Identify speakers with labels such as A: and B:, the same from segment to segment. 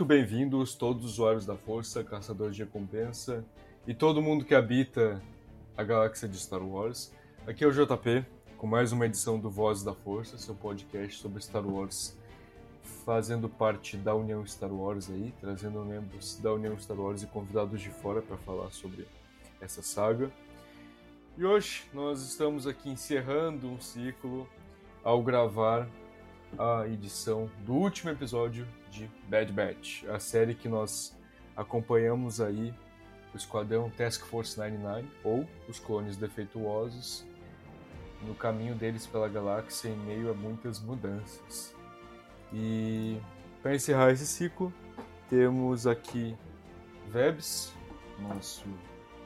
A: Muito bem-vindos, todos os usuários da Força, caçadores de recompensa e todo mundo que habita a galáxia de Star Wars. Aqui é o JP, com mais uma edição do Voz da Força, seu podcast sobre Star Wars, fazendo parte da União Star Wars aí, trazendo membros da União Star Wars e convidados de fora para falar sobre essa saga. E hoje nós estamos aqui encerrando um ciclo ao gravar a edição do último episódio de Bad Batch, a série que nós acompanhamos aí o Esquadrão Task Force 99 ou os clones defeituosos no caminho deles pela galáxia em meio a muitas mudanças. E para encerrar esse ciclo, temos aqui Vebs, nosso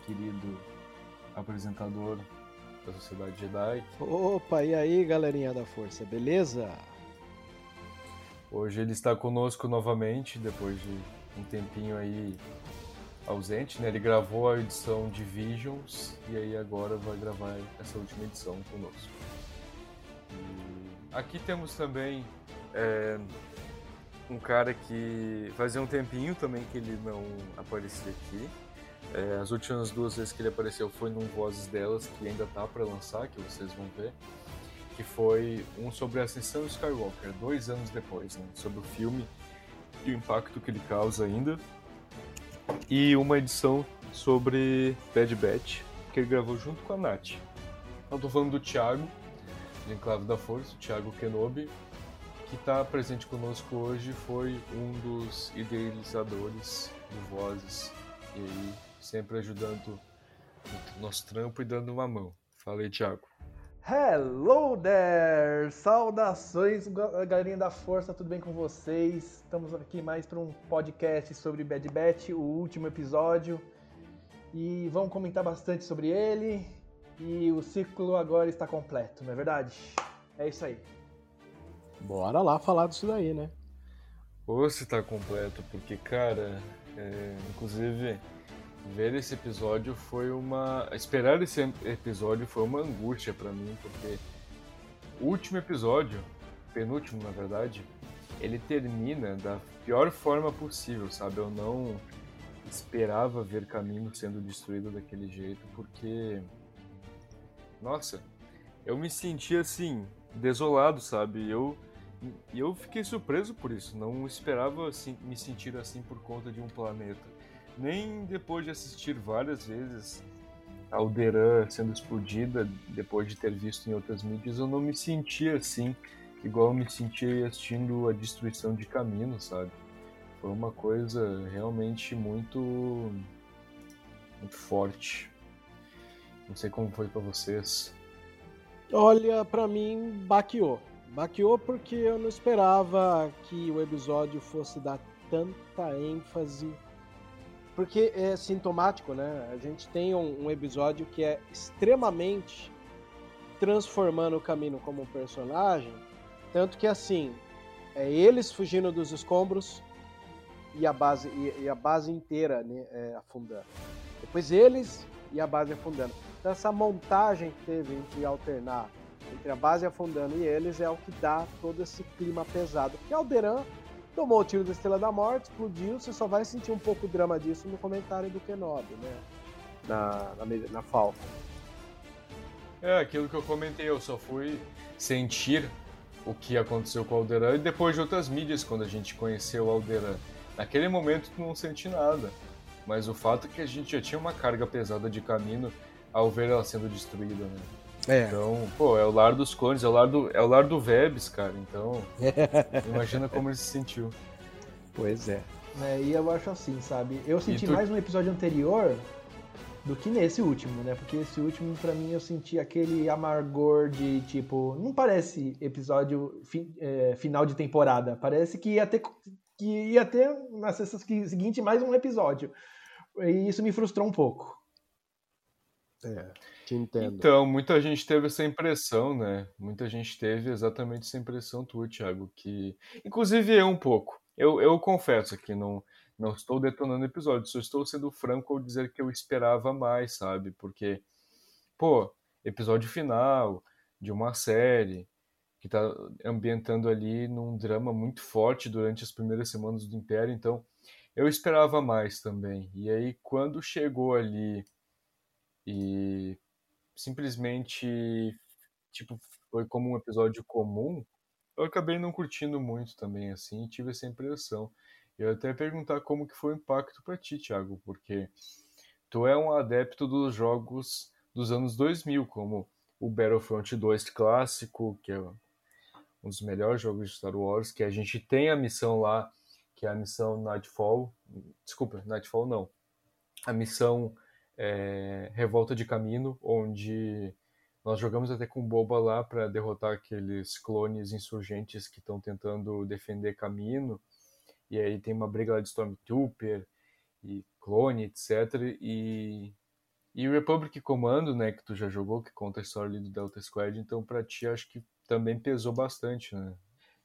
A: querido apresentador da Sociedade Jedi,
B: Opa, e aí galerinha da Força, beleza?
A: Hoje ele está conosco novamente, depois de um tempinho aí ausente, né? Ele gravou a edição de Visions e aí agora vai gravar essa última edição conosco. E aqui temos também é, um cara que fazia um tempinho também que ele não aparecia aqui. É, as últimas duas vezes que ele apareceu foi num Vozes Delas, que ainda tá para lançar, que vocês vão ver que foi um sobre a ascensão Skywalker, dois anos depois, né, sobre o filme e o impacto que ele causa ainda, e uma edição sobre Bad Batch, que ele gravou junto com a Nath. Eu tô falando do Thiago, de Enclave da Força, o Thiago Kenobi, que está presente conosco hoje, foi um dos idealizadores do Vozes, e aí sempre ajudando no nosso trampo e dando uma mão. Fala aí, Thiago.
C: Hello there! Saudações, ga- galerinha da Força, tudo bem com vocês? Estamos aqui mais para um podcast sobre Bad Batch, o último episódio. E vamos comentar bastante sobre ele. E o ciclo agora está completo, não é verdade? É isso aí.
B: Bora lá falar disso daí, né?
A: Ou se tá completo, porque, cara, é, inclusive, ver esse episódio foi uma. Esperar esse episódio foi uma angústia pra mim, porque o último episódio, penúltimo na verdade, ele termina da pior forma possível, sabe? Eu não esperava ver Caminho sendo destruído daquele jeito, porque. Nossa, eu me senti assim, desolado, sabe? Eu. E eu fiquei surpreso por isso, não esperava assim, me sentir assim por conta de um planeta. Nem depois de assistir várias vezes a Alderan sendo explodida, depois de ter visto em outras mídias, eu não me sentia assim, igual eu me sentia assistindo a destruição de Camino, sabe? Foi uma coisa realmente muito. muito forte. Não sei como foi pra vocês.
B: Olha, pra mim, baqueou. Baqueou porque eu não esperava que o episódio fosse dar tanta ênfase. Porque é sintomático, né? A gente tem um, um episódio que é extremamente transformando o caminho como um personagem. Tanto que assim, é eles fugindo dos escombros e a base, e, e a base inteira né, é, afundando. Depois eles e a base afundando. Então essa montagem que teve entre alternar entre a base afundando e eles é o que dá todo esse clima pesado. Porque Alderan tomou o tiro da Estrela da Morte, explodiu, você só vai sentir um pouco o drama disso no comentário do Kenobi, né? Na, na, na.
A: É, aquilo que eu comentei, eu só fui sentir o que aconteceu com o Alderan e depois de outras mídias, quando a gente conheceu o Alderan. Naquele momento tu não senti nada, mas o fato é que a gente já tinha uma carga pesada de caminho ao ver ela sendo destruída, né? É. Então, pô, é o lar dos clones, é o lar do, é o lar do Vebs, cara. Então, imagina como ele se sentiu.
B: Pois é.
C: é. E eu acho assim, sabe? Eu senti tu... mais no episódio anterior do que nesse último, né? Porque esse último, para mim, eu senti aquele amargor de tipo. Não parece episódio fi, é, final de temporada. Parece que ia ter, que ia ter na sexta seguinte mais um episódio. E isso me frustrou um pouco.
B: É. Te entendo.
A: Então, muita gente teve essa impressão, né? Muita gente teve exatamente essa impressão tua, Thiago, que. Inclusive eu um pouco. Eu, eu confesso que não, não estou detonando episódio, só estou sendo franco ao dizer que eu esperava mais, sabe? Porque, pô, episódio final de uma série que tá ambientando ali num drama muito forte durante as primeiras semanas do Império, então eu esperava mais também. E aí, quando chegou ali e simplesmente tipo foi como um episódio comum, eu acabei não curtindo muito também assim, tive essa impressão. Eu até perguntar como que foi o impacto para ti, Thiago, porque tu é um adepto dos jogos dos anos 2000, como o Battlefront 2 clássico, que é um dos melhores jogos de Star Wars, que a gente tem a missão lá, que é a missão Nightfall, desculpa, Nightfall não, a missão é, Revolta de Camino, onde nós jogamos até com Boba lá para derrotar aqueles clones insurgentes que estão tentando defender Camino. E aí tem uma briga lá de Stormtrooper e clone, etc. E, e Republic Commando, né, que tu já jogou, que conta a história ali do Delta Squad, então para ti acho que também pesou bastante, né?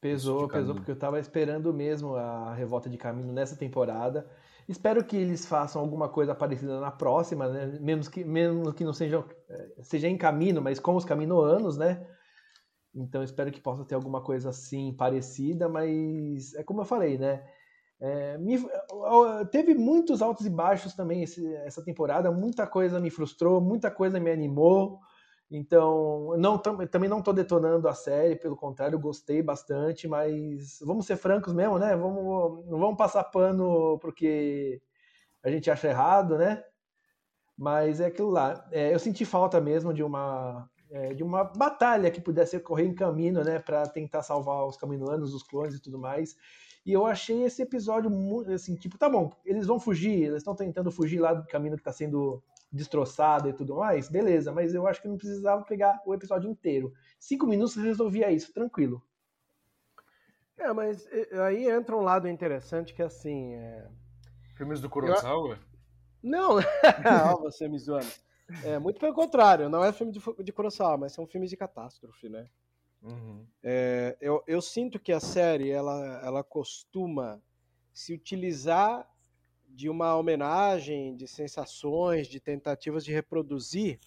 C: Pesou, pesou, porque eu tava esperando mesmo a Revolta de Camino nessa temporada. Espero que eles façam alguma coisa parecida na próxima, né? Mesmo que, mesmo que não seja, eh, seja em caminho, mas com os caminoanos, né? Então espero que possa ter alguma coisa assim parecida, mas é como eu falei, né? É, me, teve muitos altos e baixos também esse, essa temporada, muita coisa me frustrou, muita coisa me animou. Então, não, também não estou detonando a série, pelo contrário, gostei bastante, mas vamos ser francos mesmo, né? Vamos, não vamos passar pano porque a gente acha errado, né? Mas é aquilo lá. É, eu senti falta mesmo de uma, é, de uma batalha que pudesse ocorrer em caminho, né? Para tentar salvar os caminoanos, os clones e tudo mais. E eu achei esse episódio muito assim, tipo, tá bom, eles vão fugir, eles estão tentando fugir lá do caminho que está sendo destroçada e tudo mais, beleza, mas eu acho que não precisava pegar o episódio inteiro. Cinco minutos resolvia isso, tranquilo.
B: É, mas aí entra um lado interessante que assim. É...
A: Filmes do Kurosawa?
B: Eu... Não, você me zoando. É, muito pelo contrário, não é filme de, de Kurosawa, mas são filmes de catástrofe, né? Uhum. É, eu, eu sinto que a série ela, ela costuma se utilizar de uma homenagem, de sensações, de tentativas de reproduzir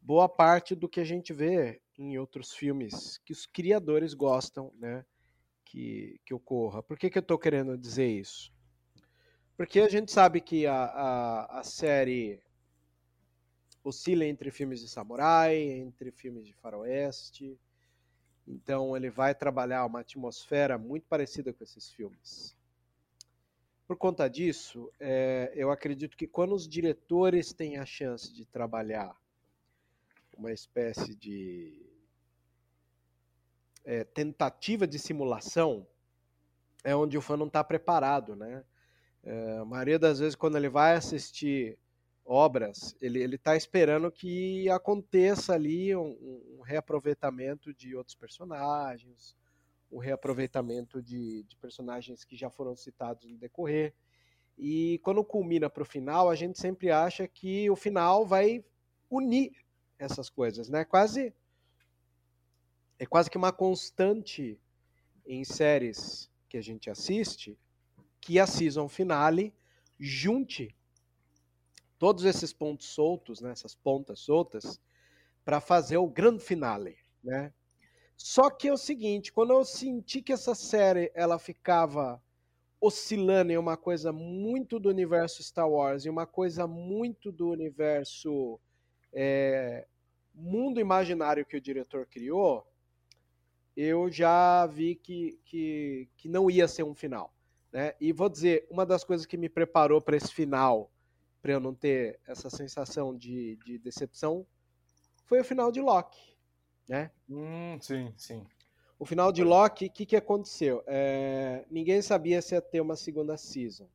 B: boa parte do que a gente vê em outros filmes que os criadores gostam, né, que, que ocorra. Por que, que eu estou querendo dizer isso? Porque a gente sabe que a, a, a série oscila entre filmes de samurai, entre filmes de faroeste, então ele vai trabalhar uma atmosfera muito parecida com esses filmes. Por conta disso, é, eu acredito que quando os diretores têm a chance de trabalhar uma espécie de é, tentativa de simulação, é onde o fã não está preparado, né? É, a maioria das vezes, quando ele vai assistir obras, ele está esperando que aconteça ali um, um, reaproveitamento de outros personagens, um reaproveitamento de, de personagens que já foram citados no decorrer. E quando culmina para o final, a gente sempre acha que o final vai unir essas coisas, né? Quase é quase que uma constante em séries que a gente assiste que a season finale junte todos esses pontos soltos, né, essas pontas soltas, para fazer o grande finale, né? Só que é o seguinte, quando eu senti que essa série ela ficava oscilando em uma coisa muito do universo Star Wars e uma coisa muito do universo é, mundo imaginário que o diretor criou, eu já vi que, que, que não ia ser um final. Né? E vou dizer, uma das coisas que me preparou para esse final, para eu não ter essa sensação de, de decepção, foi o final de Loki. Né?
A: Hum, sim, sim.
B: O final de Loki, o que, que aconteceu? É, ninguém sabia se ia ter uma segunda season.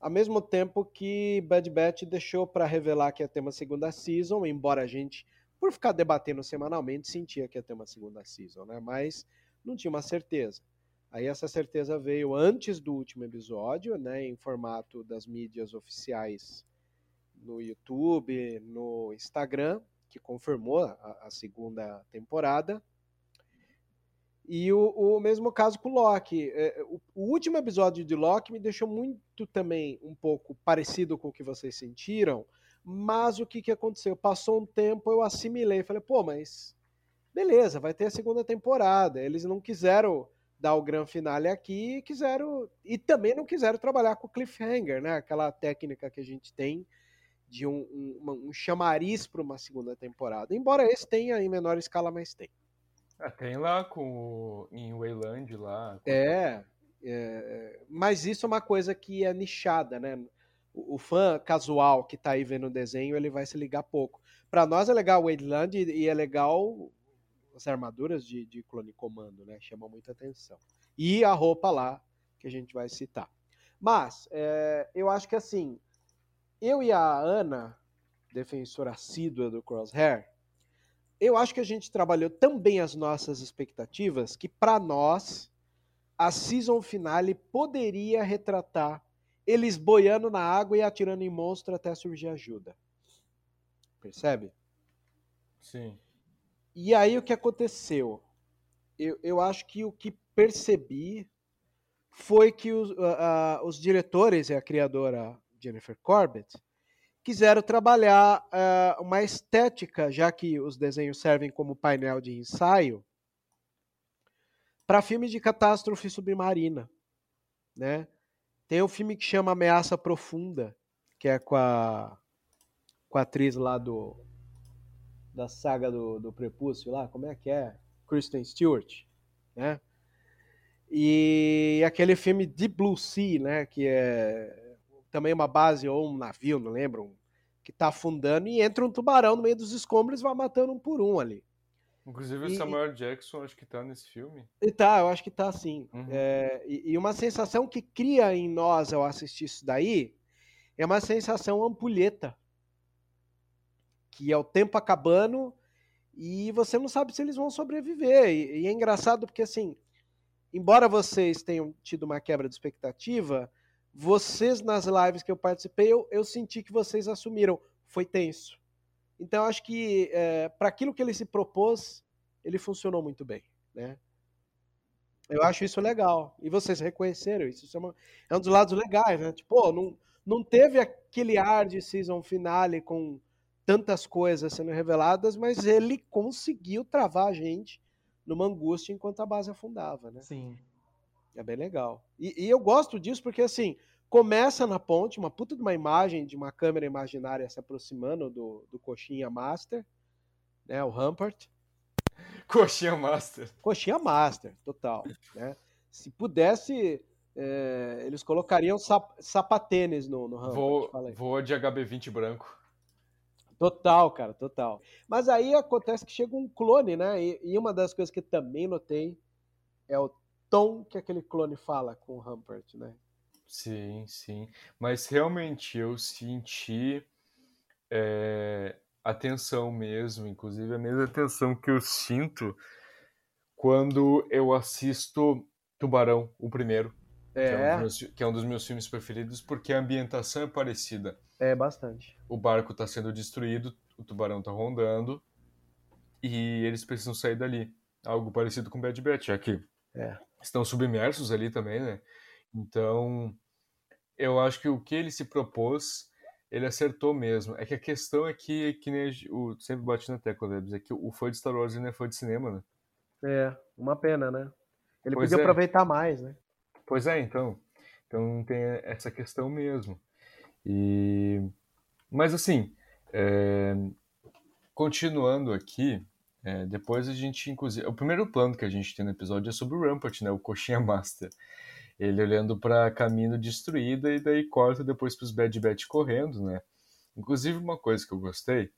B: Ao mesmo tempo que Bad Batch deixou para revelar que ia ter uma segunda season, embora a gente, por ficar debatendo semanalmente, sentia que ia ter uma segunda season, né? Mas não tinha uma certeza. Aí essa certeza veio antes do último episódio, né, em formato das mídias oficiais no YouTube, no Instagram, que confirmou a, a segunda temporada. E o, o, mesmo caso com Loki. É, o, o, último episódio de Loki me deixou muito também um pouco parecido com o que vocês sentiram, mas o que, que aconteceu? Passou um tempo, eu assimilei, falei, pô, mas beleza, vai ter a segunda temporada. Eles não quiseram dar o grande finale aqui, quiseram e também não quiseram trabalhar com cliffhanger, né? Aquela técnica que a gente tem de um, um, um chamariz para uma segunda temporada. Embora esse tenha em menor escala, mas tem.
A: Ah, tem lá com em Wayland lá.
B: É, é, mas isso é uma coisa que é nichada, né? O, o fã casual que está aí vendo o desenho, ele vai se ligar pouco. Para nós é legal o Wayland e é legal as armaduras de, de clone comando, né? Chama muita atenção. E a roupa lá, que a gente vai citar. Mas, é, eu acho que assim, eu e a Ana, defensora assídua do Crosshair, eu acho que a gente trabalhou tão bem as nossas expectativas que, para nós, a season finale poderia retratar eles boiando na água e atirando em monstro até surgir ajuda. Percebe?
A: Sim.
B: E aí o que aconteceu? Eu, eu acho que o que percebi foi que os, uh, uh, os diretores e a criadora Jennifer Corbett quiseram trabalhar uh, uma estética, já que os desenhos servem como painel de ensaio, para filmes de catástrofe submarina. Né? Tem um filme que chama Ameaça Profunda, que é com a, com a atriz lá do da saga do, do Prepúcio lá, como é que é? Kristen Stewart, né? E aquele filme Deep Blue Sea, né, que é também uma base ou um navio, não lembro, que está afundando e entra um tubarão no meio dos escombros e vai matando um por um ali.
A: Inclusive o Samuel Jackson acho que está nesse filme.
B: E tá, eu acho que tá sim. Uhum. É, e, e, uma sensação que cria em nós ao assistir isso daí é uma sensação ampulheta. Que é o tempo acabando e você não sabe se eles vão sobreviver. E, e é engraçado porque assim, embora vocês tenham tido uma quebra de expectativa, vocês nas lives que eu participei, eu, eu senti que vocês assumiram. Foi tenso. Então, acho que é, para aquilo que ele se propôs, ele funcionou muito bem. Né? Eu acho isso legal. E vocês reconheceram isso. Isso é, uma, é um dos lados legais, né? Tipo, não, não teve aquele ar de season finale com tantas coisas sendo reveladas, mas ele conseguiu travar a gente numa angústia enquanto a base afundava, né?
C: Sim.
B: É bem legal. E, e, eu gosto disso porque, assim, começa na ponte, uma puta de uma imagem de uma câmera imaginária se aproximando do, do Coxinha Master, né, o Rampart.
A: Coxinha Master.
B: Coxinha Master, total. Né? Se pudesse, é, eles colocariam sap, sapatênis no, no Rampart.
A: Voa de HB20 branco.
B: Total, cara, total. Mas aí acontece que chega um clone, né? E, e uma das coisas que também notei é o tom que aquele clone fala com o Rampart, né?
A: Sim, sim. Mas realmente eu senti é, atenção mesmo, inclusive a mesma atenção que eu sinto quando eu assisto Tubarão, o primeiro, que, é um
C: É,
A: dos meus, que é um dos meus filmes preferidos, porque a ambientação é parecida.
C: é bastante.
A: O barco está sendo destruído, o tubarão está rondando, e eles precisam sair dali. Algo parecido com Bad Batch, que
C: É.
A: estão submersos ali também, né? Então, eu acho que o que ele se propôs, ele acertou mesmo. É que a questão é que, que nem o, sempre bate na tecla, Debs, é que o fã de Star Wars ele não é fã de cinema, né?
C: É, uma pena, né? Ele
A: Pois
C: podia
A: é.
C: aproveitar mais, né?
A: Pois é, então. Então tem essa questão mesmo. E... Mas assim, é, continuando aqui, é, depois a gente, inclusive. O primeiro plano que a gente tem no episódio é sobre o Rampart, né? O Coxinha Master. Ele olhando para caminho destruída e daí corta depois para os Bad Batch correndo, né? Inclusive, uma coisa que eu gostei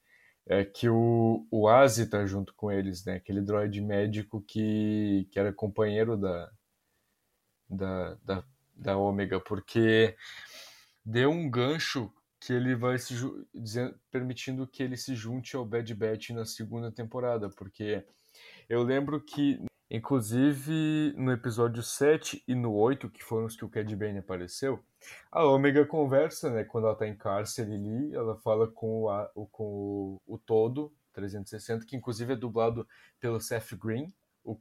A: é que o, o Azi tá junto com eles, né? Aquele droid médico que, que era companheiro da, da, da, da Ômega, porque deu um gancho que ele vai se dizendo, permitindo que ele se junte ao Bad Batch na segunda temporada, porque eu lembro que, inclusive, no episódio 7 e no 8, que foram os que o Cad Bane apareceu, a Ômega conversa, né, quando ela tá em cárcere ali, ela fala com o, com o, o Todo 360, que inclusive é dublado pelo Seth Green,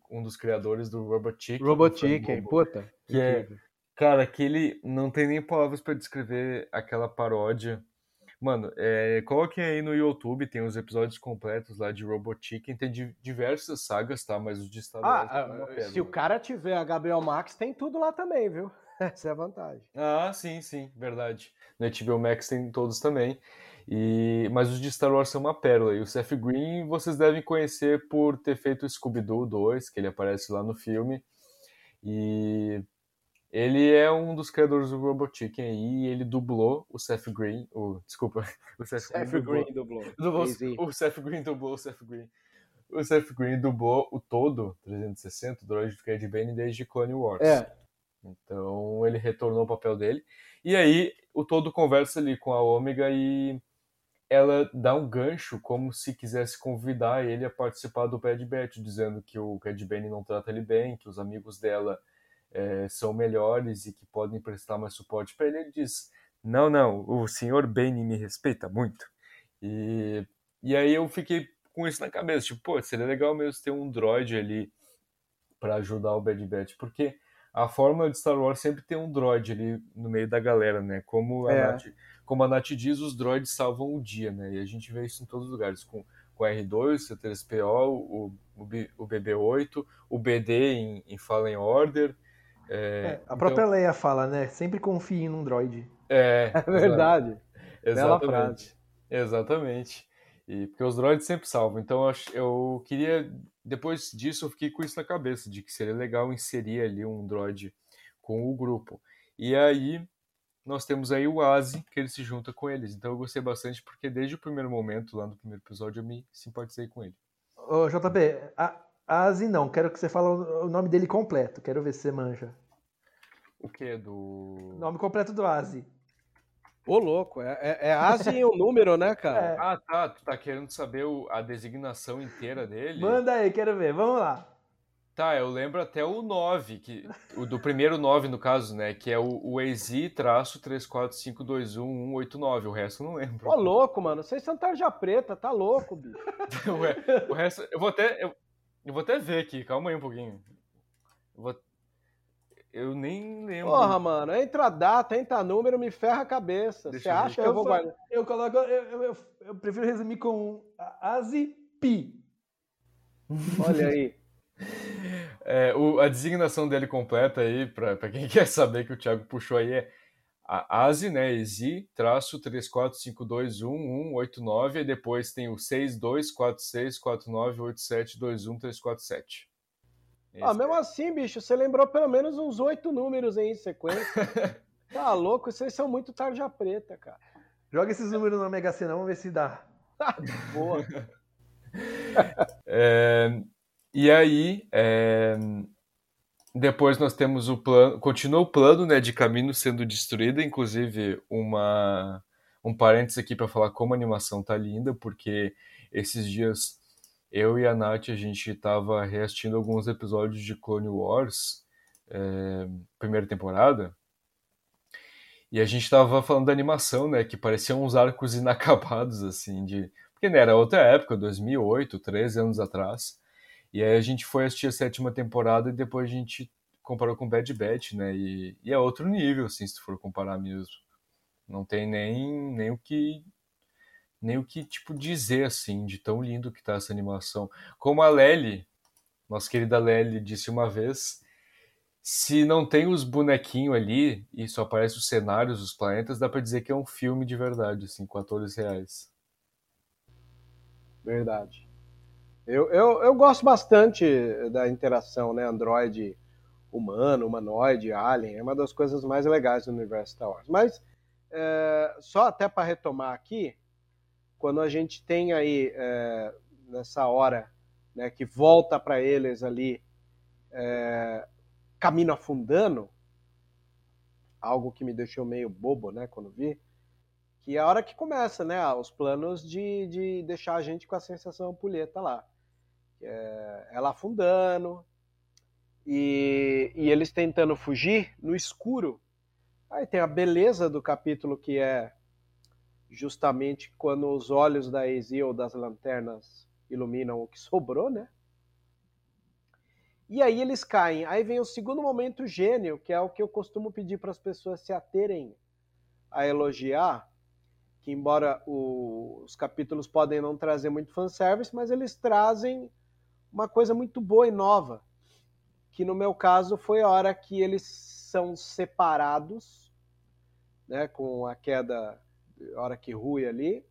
A: um dos criadores do Robot Chicken.
C: Robot Chicken, puta.
A: Que é-. Cara, aquele não tem nem palavras pra descrever aquela paródia. Mano, é, coloquem aí no YouTube, tem os episódios completos lá de Robot Chicken, tem di- diversas sagas, tá? Mas os de Star Wars
C: Ah,
A: são uma
C: ah,
A: pérola.
C: se o cara tiver a Gabriel Max, tem tudo lá também, viu? Essa é a vantagem.
A: Ah, sim, sim, verdade. No HBO Max tem todos também. E... Mas os de Star Wars são uma pérola. E o Seth Green vocês devem conhecer por ter feito o Scooby-Doo 2, que ele aparece lá no filme. E ele é um dos criadores do Robot Chicken aí, e ele dublou o Seth Green, o, desculpa, o Seth,
C: Seth
A: dublou-
C: Green dublou.
A: dublou- o Seth Green dublou o Seth Green. O Seth Green dublou o todo 360, o droid do Cad Bane desde Clone Wars.
C: É,
A: Então ele retornou ao papel dele. E aí o todo conversa ali com a Ômega e ela dá um gancho como se quisesse convidar ele a participar do Bad Batch, dizendo que o Cad Bane não trata ele bem, que os amigos dela eh, são melhores e que podem prestar mais suporte para ele. Ele diz: Não, não, o senhor Bane me respeita muito. E, e aí eu fiquei com isso na cabeça, tipo, pô, seria legal mesmo ter um droid ali para ajudar o Bad Batch, porque a fórmula de Star Wars sempre tem um droid ali no meio da galera, né? Como a,
C: É.
A: Nath, como a Nath diz, os droids salvam o dia, né? E a gente vê isso em todos os lugares, com, com o R2, o C3PO, o, o, o BB-8, o BD em, em Fallen Order. É,
C: É,
A: então-
C: a própria Leia fala, né? Sempre confie num droid.
A: É,
C: É verdade. Bela
A: Exatamente. Exatamente. E porque os droids sempre salvam. Então eu, eu queria. Depois disso, eu fiquei com isso na cabeça, de que seria legal inserir ali um droid com o grupo. E aí nós temos aí o Azi, que ele se junta com eles. Então eu gostei bastante, porque desde o primeiro momento, lá no primeiro episódio, eu me simpatizei com ele.
C: Ô, JP, a, Azi não, quero que você fale o o nome dele completo. Quero ver se você manja.
A: O que? Do.
C: O nome completo do Azi.
B: Ô, louco, é, é, é Asi um número, né, cara?
C: É.
A: Ah, tá. Tu tá querendo saber o- a designação inteira dele?
C: Manda aí, quero ver. Vamos lá.
A: Tá, eu lembro até o 9, que, o do primeiro 9, no caso, né? Que é o, o EZ-34521-189. O resto eu não lembro.
B: Ô, louco, mano. Vocês são tarja preta, tá louco, bicho.
A: o, o resto. Eu vou até. Eu, eu vou até ver aqui, calma aí um pouquinho. Eu, vou, eu nem lembro.
B: Porra, mano. Entra data, entra número, me ferra a cabeça.
A: Deixa
B: Você
A: eu
B: acha que eu vou
C: fa-
B: guardar?
C: Eu coloco. Eu, eu- eu- eu prefiro resumir com Azi Pi.
B: Olha aí.
A: É, o- a designação dele completa aí, pra, pra quem quer saber que o Thiago puxou aí, é a ASI, né? ESI-34521-189, e depois tem o 6246498721347347.
B: Ah, mesmo assim, bicho, você lembrou pelo menos uns oito números aí em sequência. Tá louco, vocês são muito tarja preta, cara.
C: Joga esses números na Mega Sena, vamos ver se dá.
B: Boa.
A: É, e aí, é, depois nós temos o plano, continua o plano né, de caminho sendo destruído, inclusive uma, um parênteses aqui para falar como a animação tá linda, porque esses dias eu e a Nath, a gente tava reassistindo alguns episódios de Clone Wars, é, primeira temporada, e a gente tava falando da animação, né, que pareciam uns arcos inacabados, assim, de... Porque né, era outra época, 2008, 13 anos atrás, e aí a gente foi assistir a sétima temporada e depois a gente comparou com Bad Batch, né, e, e é outro nível, assim, se tu for comparar mesmo. Não tem nem, nem o que nem o que tipo dizer assim de tão lindo que tá essa animação. Como a Lely, nossa querida Lely disse uma vez, se não tem os bonequinhos ali e só aparece os cenários, os planetas, dá para dizer que é um filme de verdade, assim, com atores reais.
B: Verdade. Eu, eu, eu gosto bastante da interação, né, Android humano, humanoide, alien, é uma das coisas mais legais do universo Star Wars. Mas é, só até para retomar aqui, quando a gente tem aí é, nessa hora né, que volta para eles ali é, caminho afundando, algo que me deixou meio bobo, né, quando vi, que é a hora que começa, né, os planos de, de deixar a gente com a sensação ampulheta lá. É, ela afundando e, e eles tentando fugir no escuro. Aí tem a beleza do capítulo que é justamente quando os olhos da Ezio das lanternas iluminam o que sobrou, né? E aí eles caem. Aí vem o segundo momento gênio, que é o que eu costumo pedir para as pessoas se aterem a elogiar, que embora o, os capítulos podem não trazer muito fanservice, mas eles trazem uma coisa muito boa e nova, que no meu caso foi a hora que eles são separados, né, com a queda hora que rui ali,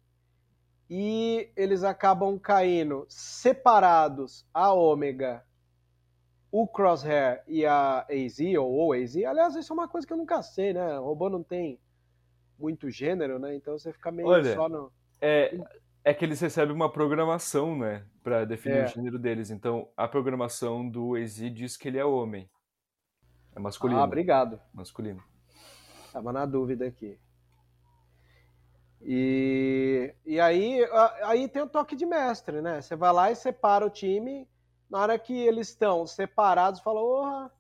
B: e eles acabam caindo separados a Ômega, o Crosshair e a AZ, ou o AZ. Aliás, isso é uma coisa que eu nunca sei, né? O robô não tem muito gênero, né? Então você fica meio
A: Olha,
B: só no.
A: É, é que eles recebem uma programação, né? Pra definir
B: É.
A: o gênero deles. Então, a programação do AZ diz que ele é homem. É masculino.
B: Ah, obrigado.
A: Masculino.
B: Tava na dúvida aqui. E, e aí, aí tem o toque de mestre, né? Você vai lá e separa o time. Na hora que eles estão separados, fala: Orra,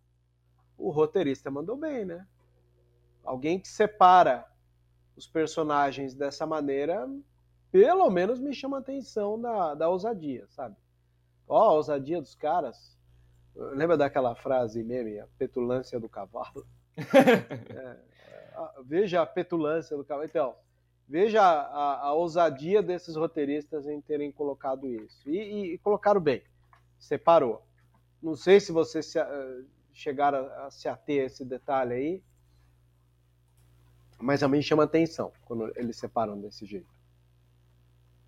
B: o roteirista mandou bem, né? Alguém que separa os personagens dessa maneira, pelo menos me chama a atenção da, da ousadia, sabe? Ó, a ousadia dos caras. Lembra daquela frase meme, a petulância do cavalo? Ah, veja a petulância do cavalo. Então, veja a, a ousadia desses roteiristas em terem colocado isso. E, e- e colocaram bem. Separou. Não sei se vocês se, eh, chegaram a, a se ater a esse detalhe aí, mas também chama atenção quando eles separam desse jeito.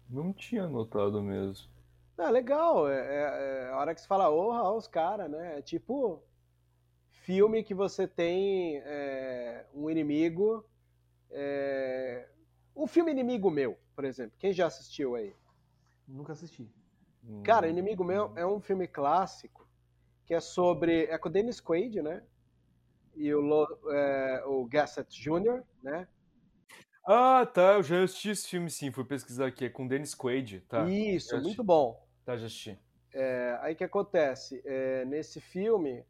A: Não tinha notado mesmo.
B: É legal, é, é- é a hora que você fala, ó, os caras, né? É tipo filme que você tem é, um inimigo. é, Um filme Inimigo Meu, por exemplo. Quem já assistiu aí?
C: Nunca assisti.
B: Cara,
A: Hum.
B: Inimigo Meu é um filme clássico que é sobre. É com o Dennis Quaid, né? E o, Lo- é, o Gassett Jr., né?
A: Ah, tá. Eu já assisti esse filme sim. Fui pesquisar aqui. É com Dennis Quaid. Tá.
B: Isso, muito
A: assisti.
B: bom.
A: Tá, já assisti.
B: É, aí o que acontece? É, nesse filme,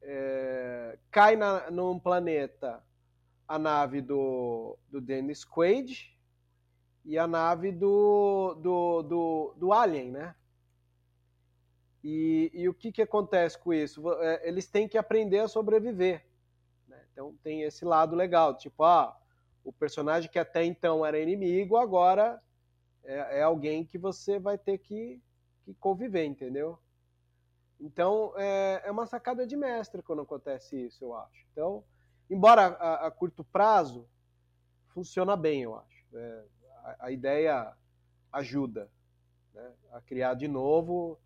B: é, cai na, num planeta a nave do, do Dennis Quaid e a nave do, do, do, do Alien, né? E, e o que, que acontece com isso? É, Eles têm que aprender a sobreviver. né? Então tem esse lado legal, tipo, ah, o personagem que até então era inimigo, agora é, é alguém que você vai ter que, que conviver, entendeu? Então é, é uma sacada de mestre quando acontece isso, eu acho. Então, embora a, a curto prazo, funciona bem, eu acho. É, a, a ideia ajuda né, a criar de novo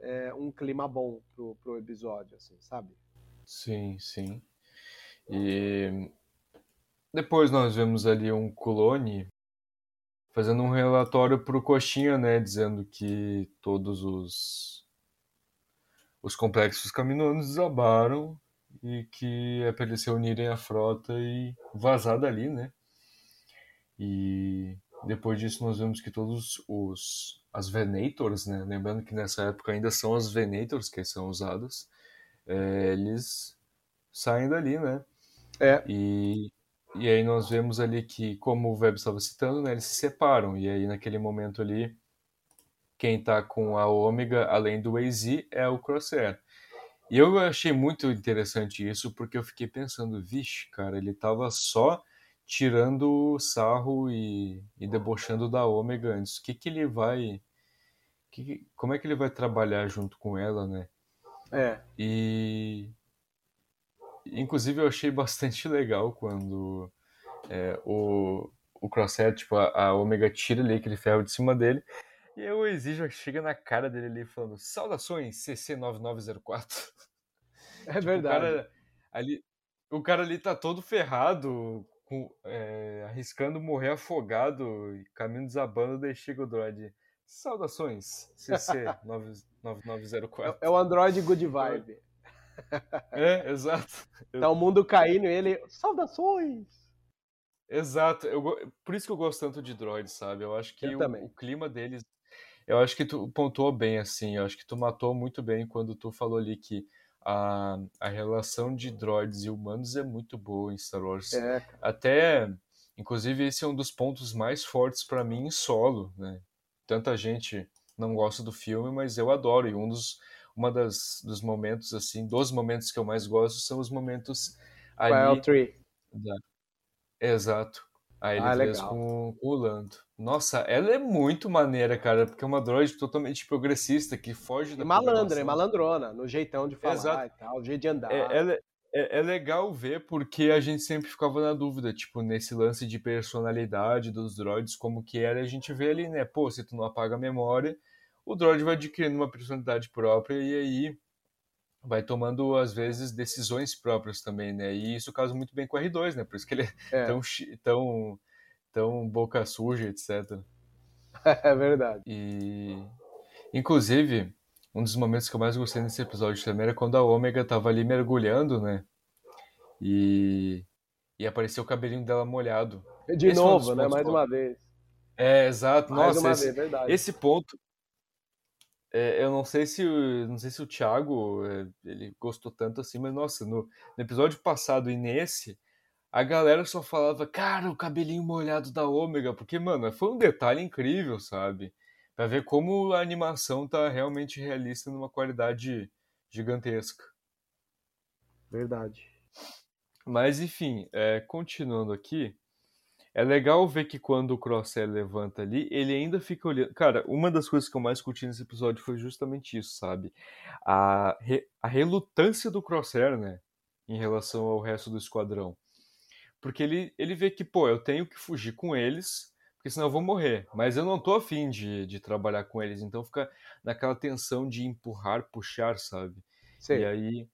B: é, um clima bom pro, pro episódio, assim, sabe?
A: Sim, sim. E depois nós vemos ali um clone fazendo um relatório pro Coxinha, né, dizendo que todos os os complexos caminoanos desabaram e que é para eles se unirem à frota e vazar dali, né? E depois disso nós vemos que todos os as Venators, né? Lembrando que nessa época ainda são as Venators que são usadas. É, eles saem dali, né?
B: É.
A: E, e aí nós vemos ali que, como o Web estava citando, né, eles se separam. E aí naquele momento ali, quem tá com a Ômega, além do AZ, é o Crosshair. E eu achei muito interessante isso, porque eu fiquei pensando, vixe, cara, ele tava só tirando sarro e, e debochando da Ômega antes. O que que ele vai... Que, como é que ele vai trabalhar junto com ela, né?
B: É.
A: E inclusive eu achei bastante legal quando é, o, o Crosshair, tipo, a, a Omega tira ali aquele ferro de cima dele. E o Exijo chega na cara dele ali falando: Saudações, CC9904.
B: É
A: Tipo, o
B: verdade.
A: cara ali, o cara ali tá todo ferrado, com, é, arriscando morrer afogado, e caminho desabando, daí chega o droid. Saudações, CC9904.
B: É o Android Good Vibe.
A: É, exato.
B: Tá o mundo caindo e ele. Saudações!
A: Exato. Eu, por isso que eu gosto tanto de droids, sabe? Eu acho que
B: Eu
A: o, o clima deles. Eu acho que tu pontuou bem, assim. Eu acho que tu matou muito bem quando tu falou ali que a, a relação de droids e humanos é muito boa em Star Wars.
B: É.
A: Até, inclusive, esse é um dos pontos mais fortes pra mim em solo, né? Tanta gente não gosta do filme, mas eu adoro. E um dos, uma das, dos momentos, assim, dos momentos que eu mais gosto são os momentos
B: é
A: ali
B: tree?
A: da- Exato. Aí ele
B: Ah,
A: fez
B: legal.
A: com, o Lando. Nossa, ela é muito maneira, cara, porque é uma droid totalmente progressista que foge
B: E
A: da
B: malandra, é malandrona, no jeitão de falar
A: Exato.
B: e tal, o jeito de andar.
A: É, ela- é- é legal ver porque a gente sempre ficava na dúvida, tipo, nesse lance de personalidade dos droids, como que era, a gente vê ali, né, pô, se tu não apaga a memória, o droid vai adquirindo uma personalidade própria e aí vai tomando, às vezes, decisões próprias também, né, e isso casa muito bem com o R2, né, por isso que ele é
B: É,
A: tão, tão, tão boca suja, etc.
B: é verdade.
A: E, inclusive, um dos momentos que eu mais gostei nesse episódio também era quando a Ômega tava ali mergulhando, né? E, e apareceu o cabelinho dela molhado.
B: De
A: Esse
B: novo, né? Mais uma vez.
A: É, exato.
B: Mais
A: Nossa,
B: uma
A: esse,
B: vez, verdade.
A: esse ponto. É, eu não sei se o- não sei se o Thiago é, ele gostou tanto assim, mas nossa, no, no episódio passado e nesse, a galera só falava, cara, o cabelinho molhado da Ômega, porque, mano, foi um detalhe incrível, sabe? Pra ver como a animação tá realmente realista numa qualidade gigantesca.
B: Verdade.
A: Mas enfim, é, continuando aqui, é legal ver que quando o Crosshair levanta ali, ele ainda fica olhando. Cara, uma das coisas que eu mais curti nesse episódio foi justamente isso, sabe? A, re- a relutância do Crosshair, né? Em relação ao resto do esquadrão. Porque ele, ele vê que, pô, eu tenho que fugir com eles, porque senão eu vou morrer. Mas eu não tô afim de, de trabalhar com eles, então fica naquela tensão de empurrar, puxar, sabe?
B: Sei.
A: E aí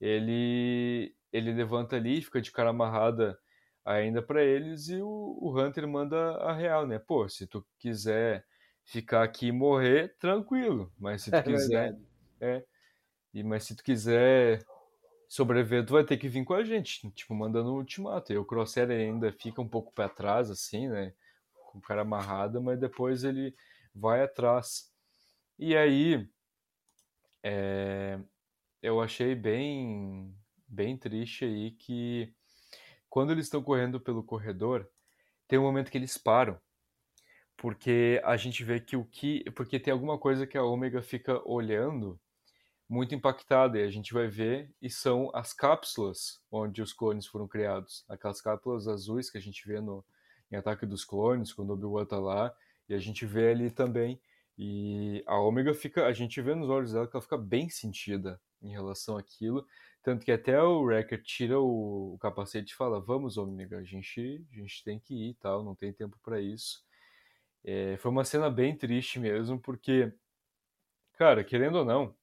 A: ele ele levanta ali, fica de cara amarrada ainda pra eles e o, o Hunter manda a real, né? Pô, se tu quiser ficar aqui e morrer, tranquilo. Mas se tu
B: É
A: quiser,
B: verdade.
A: é. E mas se tu quiser sobreviver, tu vai ter que vir com a gente, tipo mandando um ultimato. E o Crosshair ainda fica um pouco pra trás assim, né? Com o cara amarrado, mas depois ele vai atrás. E aí é, eu achei bem bem triste aí que quando eles estão correndo pelo corredor, tem um momento que eles param. Porque a gente vê que o que. Porque tem alguma coisa que a Ômega fica olhando muito impactada, e a gente vai ver, e são as cápsulas onde os clones foram criados. Aquelas cápsulas azuis que a gente vê no, em Ataque dos Clones, quando Obi-Wan tá lá, e a gente vê ali também. E a Ômega fica. A gente vê nos olhos dela que ela fica bem sentida em relação àquilo. Tanto que até o Wrecker tira o, o capacete e fala: Vamos, Ômega, a gente, a gente tem que ir e tal, não tem tempo para isso. É, foi uma cena bem triste mesmo, porque, cara, querendo ou não,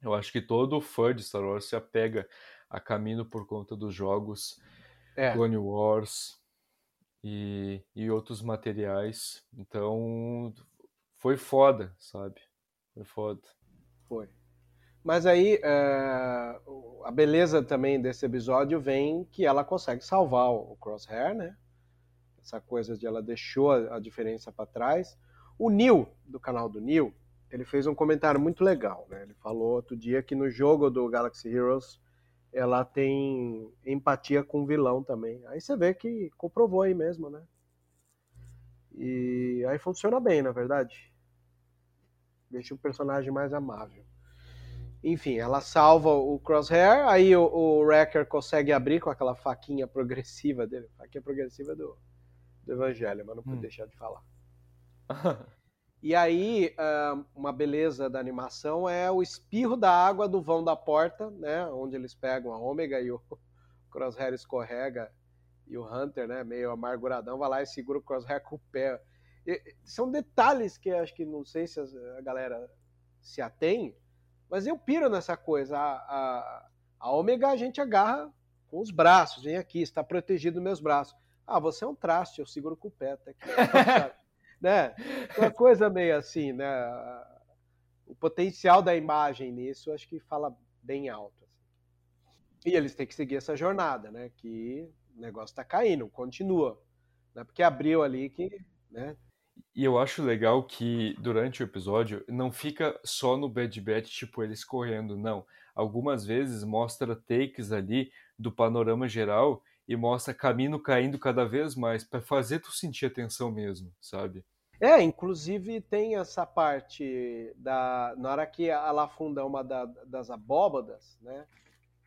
A: eu acho que todo fã de Star Wars se apega a caminho por conta dos jogos
B: É.
A: Clone Wars e, e outros materiais. Então, foi foda, sabe? Foi foda.
B: Foi. Mas aí, é, a beleza também desse episódio vem que ela consegue salvar o Crosshair, né? Essa coisa de ela deixou a, a diferença para trás. O Neil, do canal do Neil, ele fez um comentário muito legal, né? Ele falou outro dia que no jogo do Galaxy Heroes ela tem empatia com o vilão também. Aí você vê que comprovou aí mesmo, né? E aí funciona bem, na verdade. Deixa o personagem mais amável. Enfim, ela salva o Crosshair, aí o, o Wrecker consegue abrir com aquela faquinha progressiva dele. Faquinha progressiva do, do Evangelho, mas não pude hum. deixar de falar. e aí, uma beleza da animação é o espirro da água do vão da porta, né? Onde eles pegam a ômega e o Crosshair escorrega e o Hunter, né, meio amarguradão, vai lá e segura o Crosshair com o pé. E, são detalhes que acho que não sei se a galera se atém, mas eu piro nessa coisa. A, a, a ômega a gente agarra com os braços, vem aqui, está protegido nos meus braços. Ah, você é um traste, eu seguro com o pé até aqui. né? Uma coisa meio assim, né? O potencial da imagem nisso acho que fala bem alto. Assim. E eles têm que seguir essa jornada, né? Que o negócio está caindo, continua. Né? Porque abriu ali que. Né?
A: E eu acho legal que durante o episódio não fica só no Bad Bat, tipo, eles correndo, não. Algumas vezes mostra takes ali do panorama geral e mostra caminho caindo cada vez mais, para fazer tu sentir a tensão mesmo, sabe?
B: É, inclusive tem essa parte da. Na hora que ela afunda uma da, das abóbadas, né?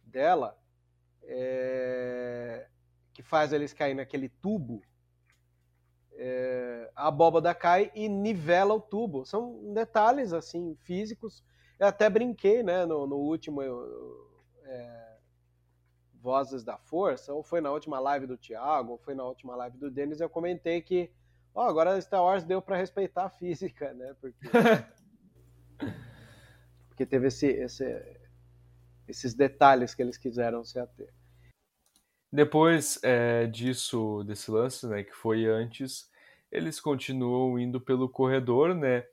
B: Dela, é, que faz eles cair naquele tubo, a abóbada cai e nivela o tubo. São detalhes assim físicos. Eu até brinquei, né, no, no último é, Vozes da Força, ou foi na última live do Thiago, ou foi na última live do Denis, eu comentei que oh, agora Star Wars deu para respeitar a física, né? Porque, porque teve esse, esse, esses detalhes que eles quiseram se ater.
A: Depois é, disso, desse lance, né, que foi antes, eles continuam indo pelo corredor, né,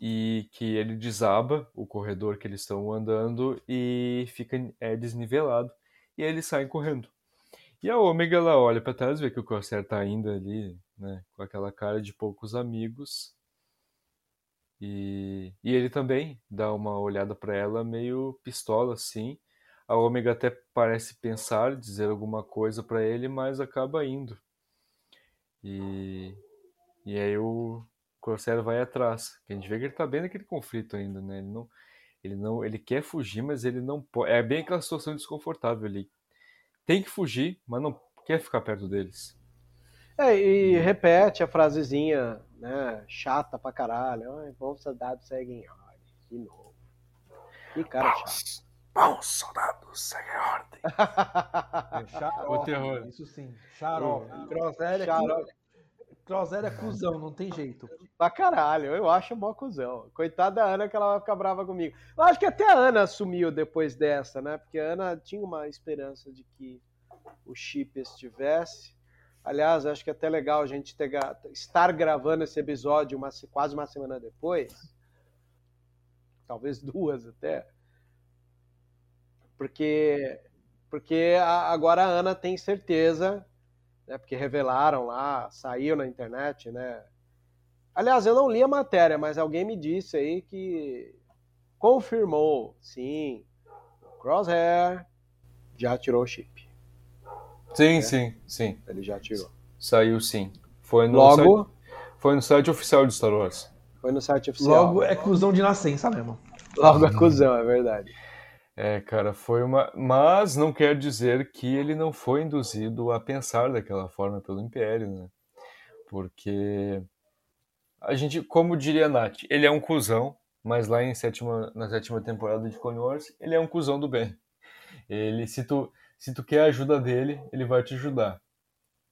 A: e que ele desaba o corredor que eles estão andando e fica é, desnivelado. E eles saem correndo. E a Ômega ela olha para trás, vê que o Corsair tá ainda ali, né, com aquela cara de poucos amigos. E, e ele também dá uma olhada para ela meio pistola assim a Ômega até parece pensar, dizer alguma coisa para ele, mas acaba indo. E, e aí o Corsair vai atrás. A gente vê que ele tá bem naquele conflito ainda, né? Ele não, ele não, ele quer fugir, mas ele não pode. É bem aquela situação desconfortável. Ele tem que fugir, mas não quer ficar perto deles.
B: É, e repete a frasezinha, né? Chata pra caralho. Ai, bons soldados seguem ordem. De novo. Que cara chato.
D: Bons soldados, segue a ordem.
C: É, xarope, o terror. Isso sim, xarope. Crosshair é, xarope. Crosshair é cuzão, não tem jeito.
B: Pra caralho, eu acho mó cuzão. Coitada da Ana que ela vai ficar brava comigo. Eu acho que até a Ana assumiu depois dessa, né? Porque a Ana tinha uma esperança de que o chip estivesse. Aliás, acho que é até legal a gente ter, estar gravando esse episódio uma, quase uma semana depois. Talvez duas até porque porque agora a Ana tem certeza, né, porque revelaram lá, saiu na internet, né? Aliás, eu não li a matéria, mas alguém me disse aí que confirmou, sim, o Crosshair já tirou o chip.
A: Sim, né? sim, sim.
B: Ele já tirou.
A: Saiu sim. Foi no
B: Logo,
A: site, foi no site oficial de Star Wars.
B: Foi no site oficial.
C: Logo é cuzão de nascença mesmo.
B: Logo é cuzão, é verdade.
A: É, cara, foi uma. Mas não quer dizer que ele não foi induzido a pensar daquela forma pelo Império, né? Porque a gente, como diria a Nath, ele é um cuzão, mas lá em sétima, na sétima temporada de Clone Wars, ele é um cuzão do bem. Ele, se tu, se tu quer a ajuda dele, ele vai te ajudar.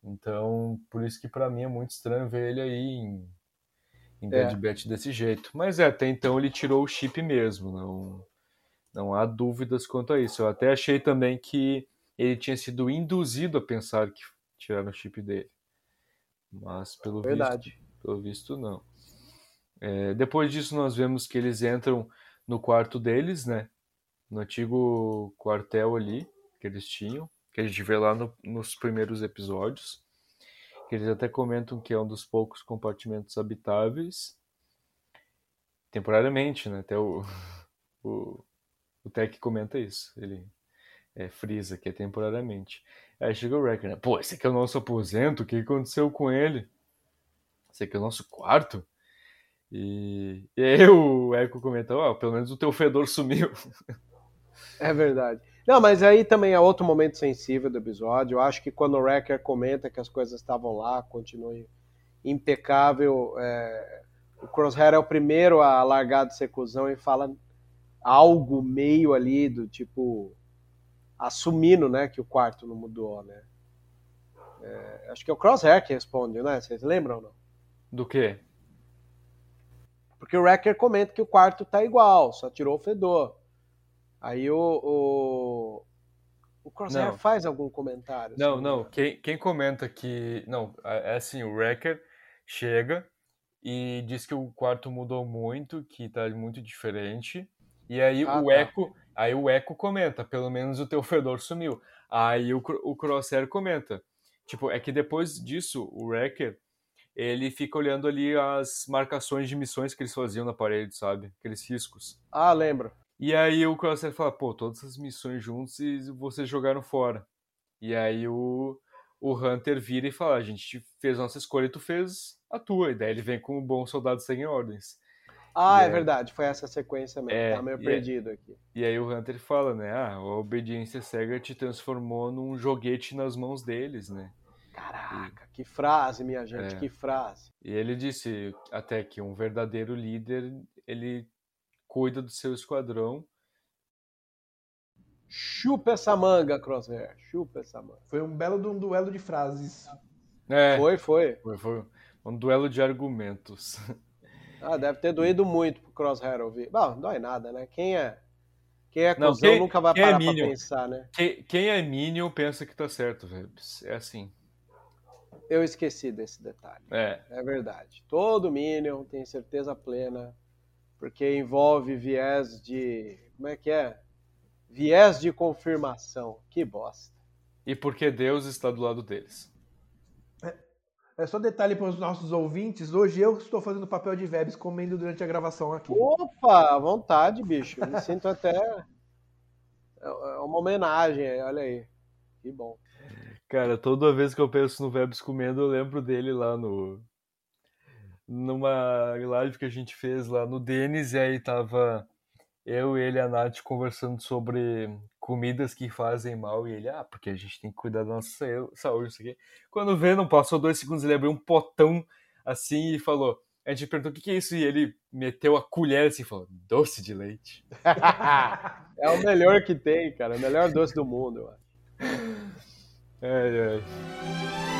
A: Então, por isso que para mim é muito estranho ver ele aí em, em Bad é. Batch desse jeito. Mas é, até então ele tirou o chip mesmo, não não há dúvidas quanto a isso. Eu até achei também que ele tinha sido induzido a pensar que tiraram o chip dele. Mas pelo
B: Verdade.
A: visto, pelo visto não. É, depois disso nós vemos que eles entram no quarto deles, né? No antigo quartel ali que eles tinham, que a gente vê lá no, nos primeiros episódios. que eles até comentam que é um dos poucos compartimentos habitáveis temporariamente, né? Até o, o, o Tech comenta isso. Ele é, frisa que é temporariamente. Aí chega o Wrecker, né? Pô, esse aqui é o nosso aposento, o que aconteceu com ele? Esse aqui é o nosso quarto? E, e aí o Echo comenta, ó, oh, pelo menos o teu fedor sumiu.
B: É verdade. Não, mas aí também é outro momento sensível do episódio. Eu acho que quando o Wrecker comenta que as coisas estavam lá, continua impecável. É... O Crosshair é o primeiro a largar de secusão e fala algo meio ali do tipo assumindo, né, que o quarto não mudou, né? É... acho que é o Crosshair que responde, né? Vocês lembram ou não?
A: Do quê?
B: Porque o Wrecker comenta que o quarto tá igual, só tirou o fedor. Aí o, o, o Crosshair não. faz algum comentário.
A: Não, assim, não. Né? Quem, quem comenta que. Não, é, é assim, o Wrecker chega e diz que o quarto mudou muito, que tá muito diferente. E aí ah, o tá. Echo. Aí o Echo comenta, pelo menos o teu fedor sumiu. Aí o, o Crosshair comenta. Tipo, é que depois disso, o Wrecker ele fica olhando ali as marcações de missões que eles faziam na parede, sabe? Aqueles riscos.
B: Ah, lembro.
A: E aí o Crosshair fala, pô, todas as missões juntos e vocês jogaram fora. E aí o, o Hunter vira e fala, a gente fez a nossa escolha e tu fez a tua. E daí ele vem com um bom soldado sem ordens.
B: Ah, e é aí... verdade, foi essa sequência mesmo, é, tá meio perdido
A: é...
B: aqui.
A: E aí o Hunter fala, né, ah, a obediência cega te transformou num joguete nas mãos deles, né?
B: Caraca, que frase, minha gente, é. que frase.
A: E ele disse até que um verdadeiro líder, ele cuida do seu esquadrão.
B: Chupa essa manga, Crosshair, chupa essa manga.
C: Foi um belo um duelo de frases.
B: É, foi, foi.
A: Foi, foi um duelo de argumentos.
B: Ah, deve ter doído muito pro Crosshair ouvir. Bom, não dói nada, né? Quem é quem é não, quem, nunca vai parar é pra pensar, né?
A: Quem, quem é Minion pensa que tá certo, velho. É assim.
B: Eu esqueci desse detalhe.
A: É.
B: É verdade. Todo Minion tem certeza plena, porque envolve viés de. Como é que é? Viés de confirmação. Que bosta.
A: E porque Deus está do lado deles.
C: É, só detalhe para os nossos ouvintes. Hoje eu estou fazendo papel de Vebs comendo durante a gravação aqui.
B: Opa, à vontade, bicho. Me sinto até. É, é uma homenagem, olha aí. Que bom.
A: Cara, toda vez que eu penso no Vebs comendo, eu lembro dele lá no. Numa live que a gente fez lá no Denis, e aí tava eu, ele e a Nath conversando sobre comidas que fazem mal, e ele, ah, porque a gente tem que cuidar da nossa saúde, isso aqui. Quando vê, não passou dois segundos, ele abriu um potão assim e falou. A gente perguntou o que, que é isso, e ele meteu a colher assim e falou: doce de leite.
B: é o melhor que tem, cara, o melhor doce do mundo, eu
A: acho. Ai,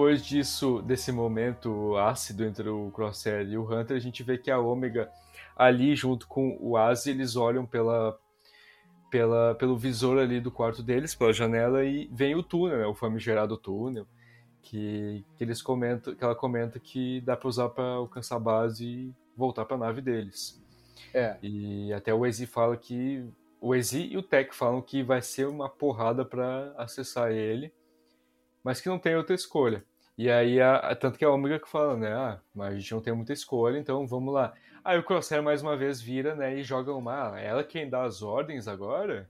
A: Depois disso, desse momento ácido entre o Crosshair e o Hunter, a gente vê que a Ômega ali junto com o Asi, eles olham pela, pela, pelo visor ali do quarto deles, pela janela e vem o túnel, né, o famigerado túnel, que, que eles comentam, que ela comenta que dá para usar para alcançar a base e voltar para a nave deles.
B: É.
A: E até o Ezi fala que o Ezi e o Tech falam que vai ser uma porrada para acessar ele, mas que não tem outra escolha. E aí, a, tanto que a Omega que fala, né? Ah, mas a gente não tem muita escolha, então vamos lá. Aí o Crosshair mais uma vez vira, né? E joga uma. Ah, ela quem dá as ordens agora?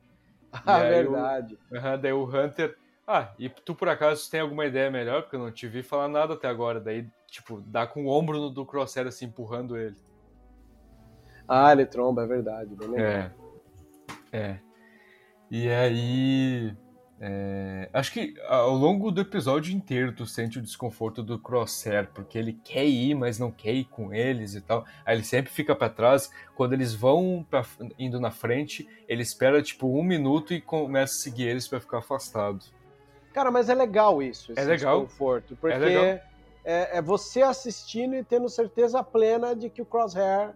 B: Ah, verdade.
A: O, uh -huh, daí o Hunter. Ah, e tu por acaso tem alguma ideia melhor? Porque eu não te vi falar nada até agora. Daí, tipo, dá com o ombro no- do Crosshair assim, empurrando ele.
B: Ah, ele tromba, é verdade. bem legal.
A: É. É. E aí. É, Acho que ao longo do episódio inteiro tu sente o desconforto do Crosshair, porque ele quer ir, mas não quer ir com eles e tal. Aí ele sempre fica pra trás. Quando eles vão pra... indo na frente, ele espera tipo um minuto e começa a seguir eles pra ficar afastado.
B: Cara, mas é legal isso, esse
A: É legal.
B: desconforto. Porque
A: legal.
B: É, é você assistindo e tendo certeza plena de que o Crosshair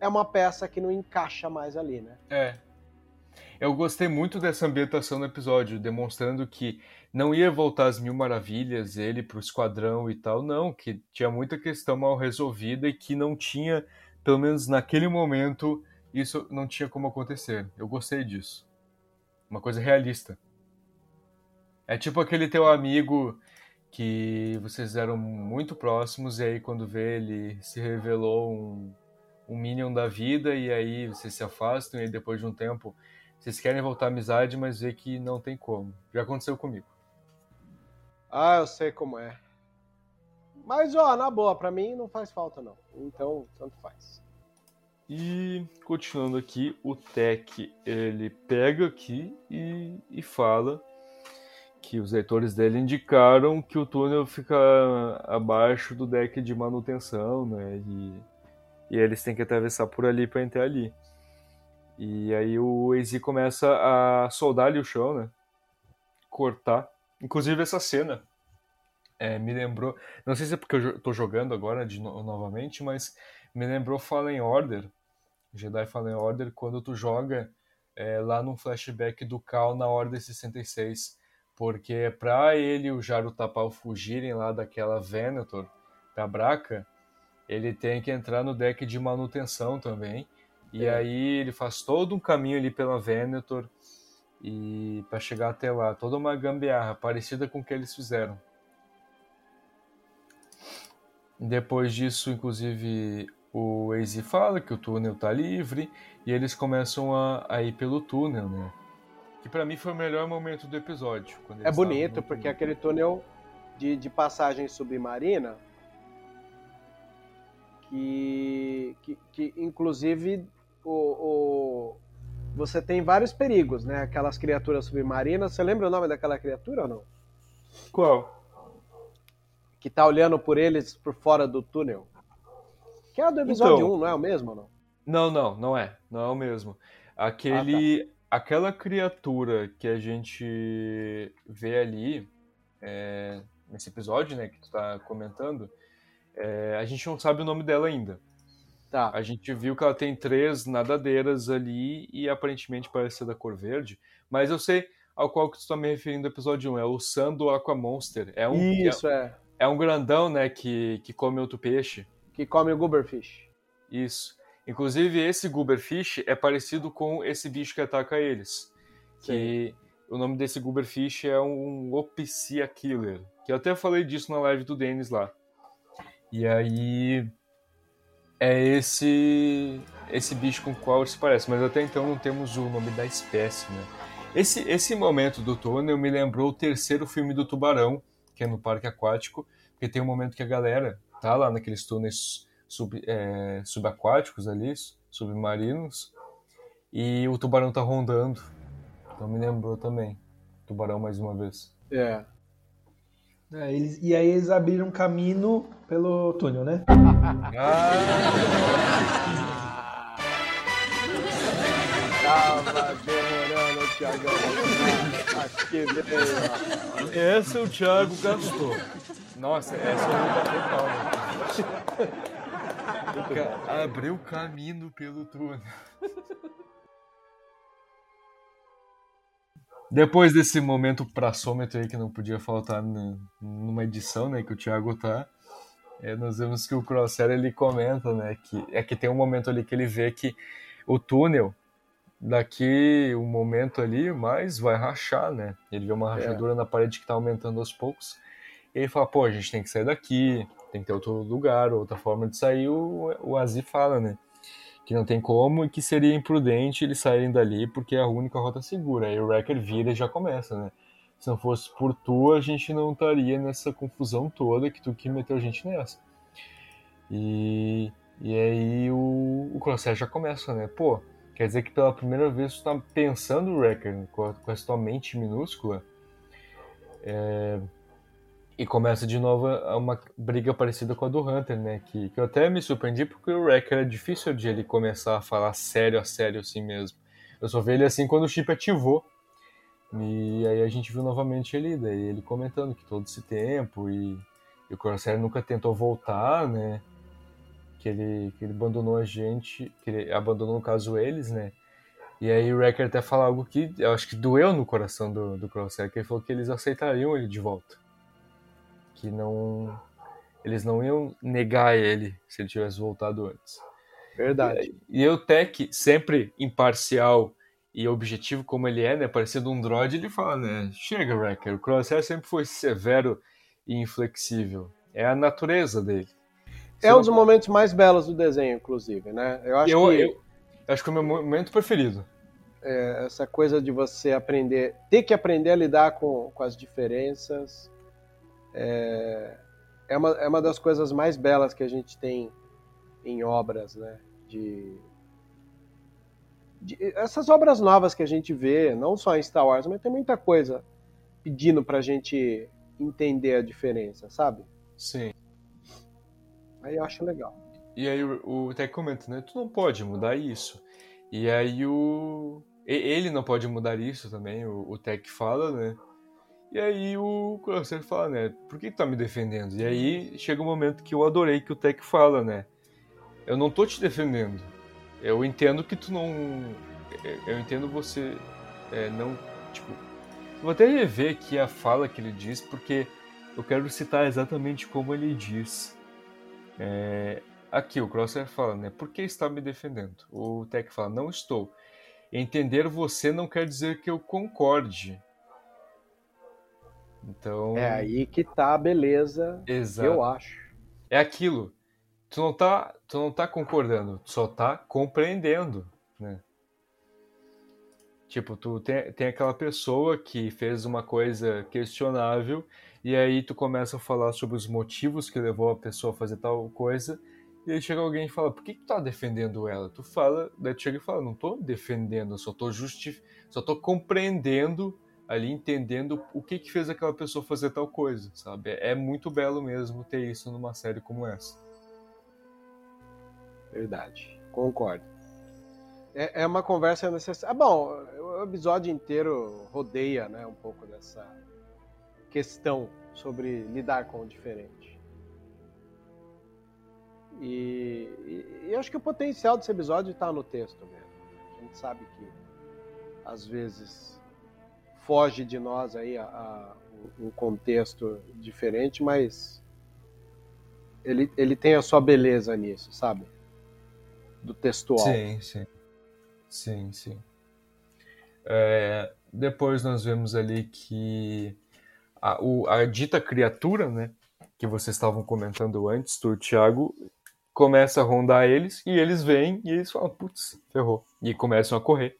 B: é uma peça que não encaixa mais ali, né?
A: É. Eu gostei muito dessa ambientação no episódio, demonstrando que não ia voltar às mil maravilhas, ele pro esquadrão e tal, não, que tinha muita questão mal resolvida e que não tinha, pelo menos naquele momento, isso não tinha como acontecer. Eu gostei disso. Uma coisa realista. É tipo aquele teu amigo que vocês eram muito próximos e aí quando vê ele se revelou um, um minion da vida e aí vocês se afastam e depois de um tempo vocês querem voltar à amizade, mas vê que não tem como. Já aconteceu comigo.
B: Ah, eu sei como é. Mas, ó, na boa, pra mim não faz falta, não. Então, tanto faz.
A: E continuando aqui, o Tech ele pega aqui e, e fala que os leitores dele indicaram que o túnel fica abaixo do deck de manutenção, né? E, e eles têm que atravessar por ali para entrar ali. E aí o AZ começa a soldar ali o chão, né? Cortar. Inclusive essa cena é, me lembrou. Não sei se é porque eu tô jogando agora de no- novamente, mas me lembrou Fallen Order. Jedi Fallen Order, quando tu joga é, lá num flashback do Cal na Ordem 66. Porque pra ele e o Jaro Tapal fugirem lá daquela Venator pra Braca, ele tem que entrar no deck de manutenção também. E
B: É.
A: aí ele faz todo um caminho ali pela Venator e para chegar até lá, toda uma gambiarra parecida com o que eles fizeram. Depois disso, inclusive, o AZ fala que o túnel tá livre e eles começam a, a ir pelo túnel, né? Que pra mim foi o melhor momento do episódio.
B: É bonito, porque aquele túnel de, de passagem submarina que, que, que inclusive o, o- você tem vários perigos, né? Aquelas criaturas submarinas. Você lembra o nome daquela criatura ou não?
A: Qual?
B: Que tá olhando por eles por fora do túnel. Que é a do episódio
A: Então.
B: 1, não é o mesmo ou não?
A: Não, não, não é. Não é o mesmo. Aquele, aquela criatura que a gente vê ali é, nesse episódio, né, que tu tá comentando, é, a gente não sabe o nome dela ainda.
B: Tá.
A: A gente viu que ela tem três nadadeiras ali e aparentemente parece ser da cor verde, mas eu sei ao qual que tu tá me referindo no episódio 1, é o Sando Aqua Monster. É um,
B: Isso, é.
A: é, é um grandão, né, que, que come outro peixe.
B: Que come o Gooberfish.
A: Isso. Inclusive, esse Gooberfish é parecido com esse bicho que ataca eles. Que o nome desse Gooberfish é um Opisia Killer. Que eu até falei disso na live do Denis lá. E aí. É esse esse bicho com o qual ele se parece, mas até então não temos o nome da espécie, né? Esse, esse momento do túnel me lembrou o terceiro filme do Tubarão, que é no parque aquático, porque tem um momento que a galera tá lá naqueles túneis sub, é, subaquáticos ali, submarinos, e o tubarão tá rondando. Então me lembrou também. Tubarão mais uma vez.
B: É.
C: É, eles- e aí eles abriram caminho pelo túnel, né?
B: Tava demorando, Thiagão. Acho que veio.
A: Essa o Thiago gastou. Nossa, essa eu vou bater palma. O ca- Abriu caminho pelo túnel. Depois desse momento praçômetro aí que não podia faltar numa edição, né, que o Thiago tá, é, nós vemos que o Crosshair ele comenta, né, que é que tem um momento ali que ele vê que o túnel daqui um momento ali, mas vai rachar, né? Ele vê uma rachadura na parede que tá aumentando aos poucos. E ele fala, pô, a gente tem que sair daqui, tem que ter outro lugar, outra forma de sair. O, o Azi fala, né? Que não tem como e que seria imprudente eles saírem dali porque é a única rota segura. Aí o Wrecker vira e já começa, né? Se não fosse por tu, a gente não estaria nessa confusão toda que tu que meteu a gente nessa. E, e aí o, o Crosshair já começa, né? Pô, quer dizer que pela primeira vez tu tá pensando o Wrecker com, a, com essa tua mente minúscula. É, e começa de novo uma briga parecida com a do Hunter, né? Que, que eu até me surpreendi porque o Wrecker é difícil de ele começar a falar sério a sério assim mesmo. Eu só vi ele assim quando o chip ativou. E aí a gente viu novamente ele, daí ele comentando que todo esse tempo e, e o Corsair nunca tentou voltar, né? Que ele, que ele abandonou a gente, que ele abandonou no caso eles, né? E aí o Wrecker até fala algo que eu acho que doeu no coração do, do Crosshair, que ele falou que eles aceitariam ele de volta que não eles não iam negar ele se ele tivesse voltado antes.
B: Verdade.
A: E, e o Tech, sempre imparcial e objetivo como ele é, né, parecendo um droid, ele fala, né, chega, Wrecker, o Crosshair sempre foi severo e inflexível. É a natureza dele.
B: Você é um dos não... momentos mais belos do desenho, inclusive, né? Eu acho
A: eu,
B: que...
A: Eu, acho que é o meu momento preferido.
B: É, essa coisa de você aprender, ter que aprender a lidar com, com as diferenças, é, é, uma, é uma das coisas mais belas que a gente tem em obras, né? De, de, essas obras novas que a gente vê, não só em Star Wars, mas tem muita coisa pedindo pra gente entender a diferença, sabe?
A: Sim.
B: Aí eu acho legal.
A: E aí o, o Tech comenta, né? Tu não pode mudar isso. E aí o. Ele não pode mudar isso também, o, o Tech fala, né? E aí o Crosshair fala, né? Por que tu tá me defendendo? E aí chega um momento que eu adorei que o Tech fala, né? Eu não tô te defendendo. Eu entendo que tu não. Eu entendo você é, não. Tipo. vou até rever aqui a fala que ele diz, porque eu quero citar exatamente como ele diz. É, aqui o Crosshair fala, né? Por que está me defendendo? O Tech fala, não estou. Entender você não quer dizer que eu concorde. Então.
B: É aí que tá a beleza,
A: Exato.
B: eu acho.
A: É aquilo. Tu não tá, tu não tá concordando, tu só tá compreendendo, né? Tipo, tu tem, tem aquela pessoa que fez uma coisa questionável e aí tu começa a falar sobre os motivos que levou a pessoa a fazer tal coisa e aí chega alguém e fala, por que, que tu tá defendendo ela? Tu fala, daí tu chega e fala, não tô defendendo, eu só tô justi só tô compreendendo ali entendendo o que que fez aquela pessoa fazer tal coisa, sabe? É muito belo mesmo ter isso numa série como essa.
B: Verdade, concordo. É, é uma conversa necessária. Ah, bom, o episódio inteiro rodeia, né, um pouco dessa questão sobre lidar com o diferente. E, e, e acho que o potencial desse episódio está no texto mesmo. A gente sabe que às vezes foge de nós aí a, a, um contexto diferente, mas ele, ele tem a sua beleza nisso, sabe? Do textual.
A: Sim, sim. Sim, sim. É, depois nós vemos ali que a, o, a dita criatura, né, que vocês estavam comentando antes, do Thiago, começa a rondar eles, e eles vêm, e eles falam, putz, ferrou, e começam a correr.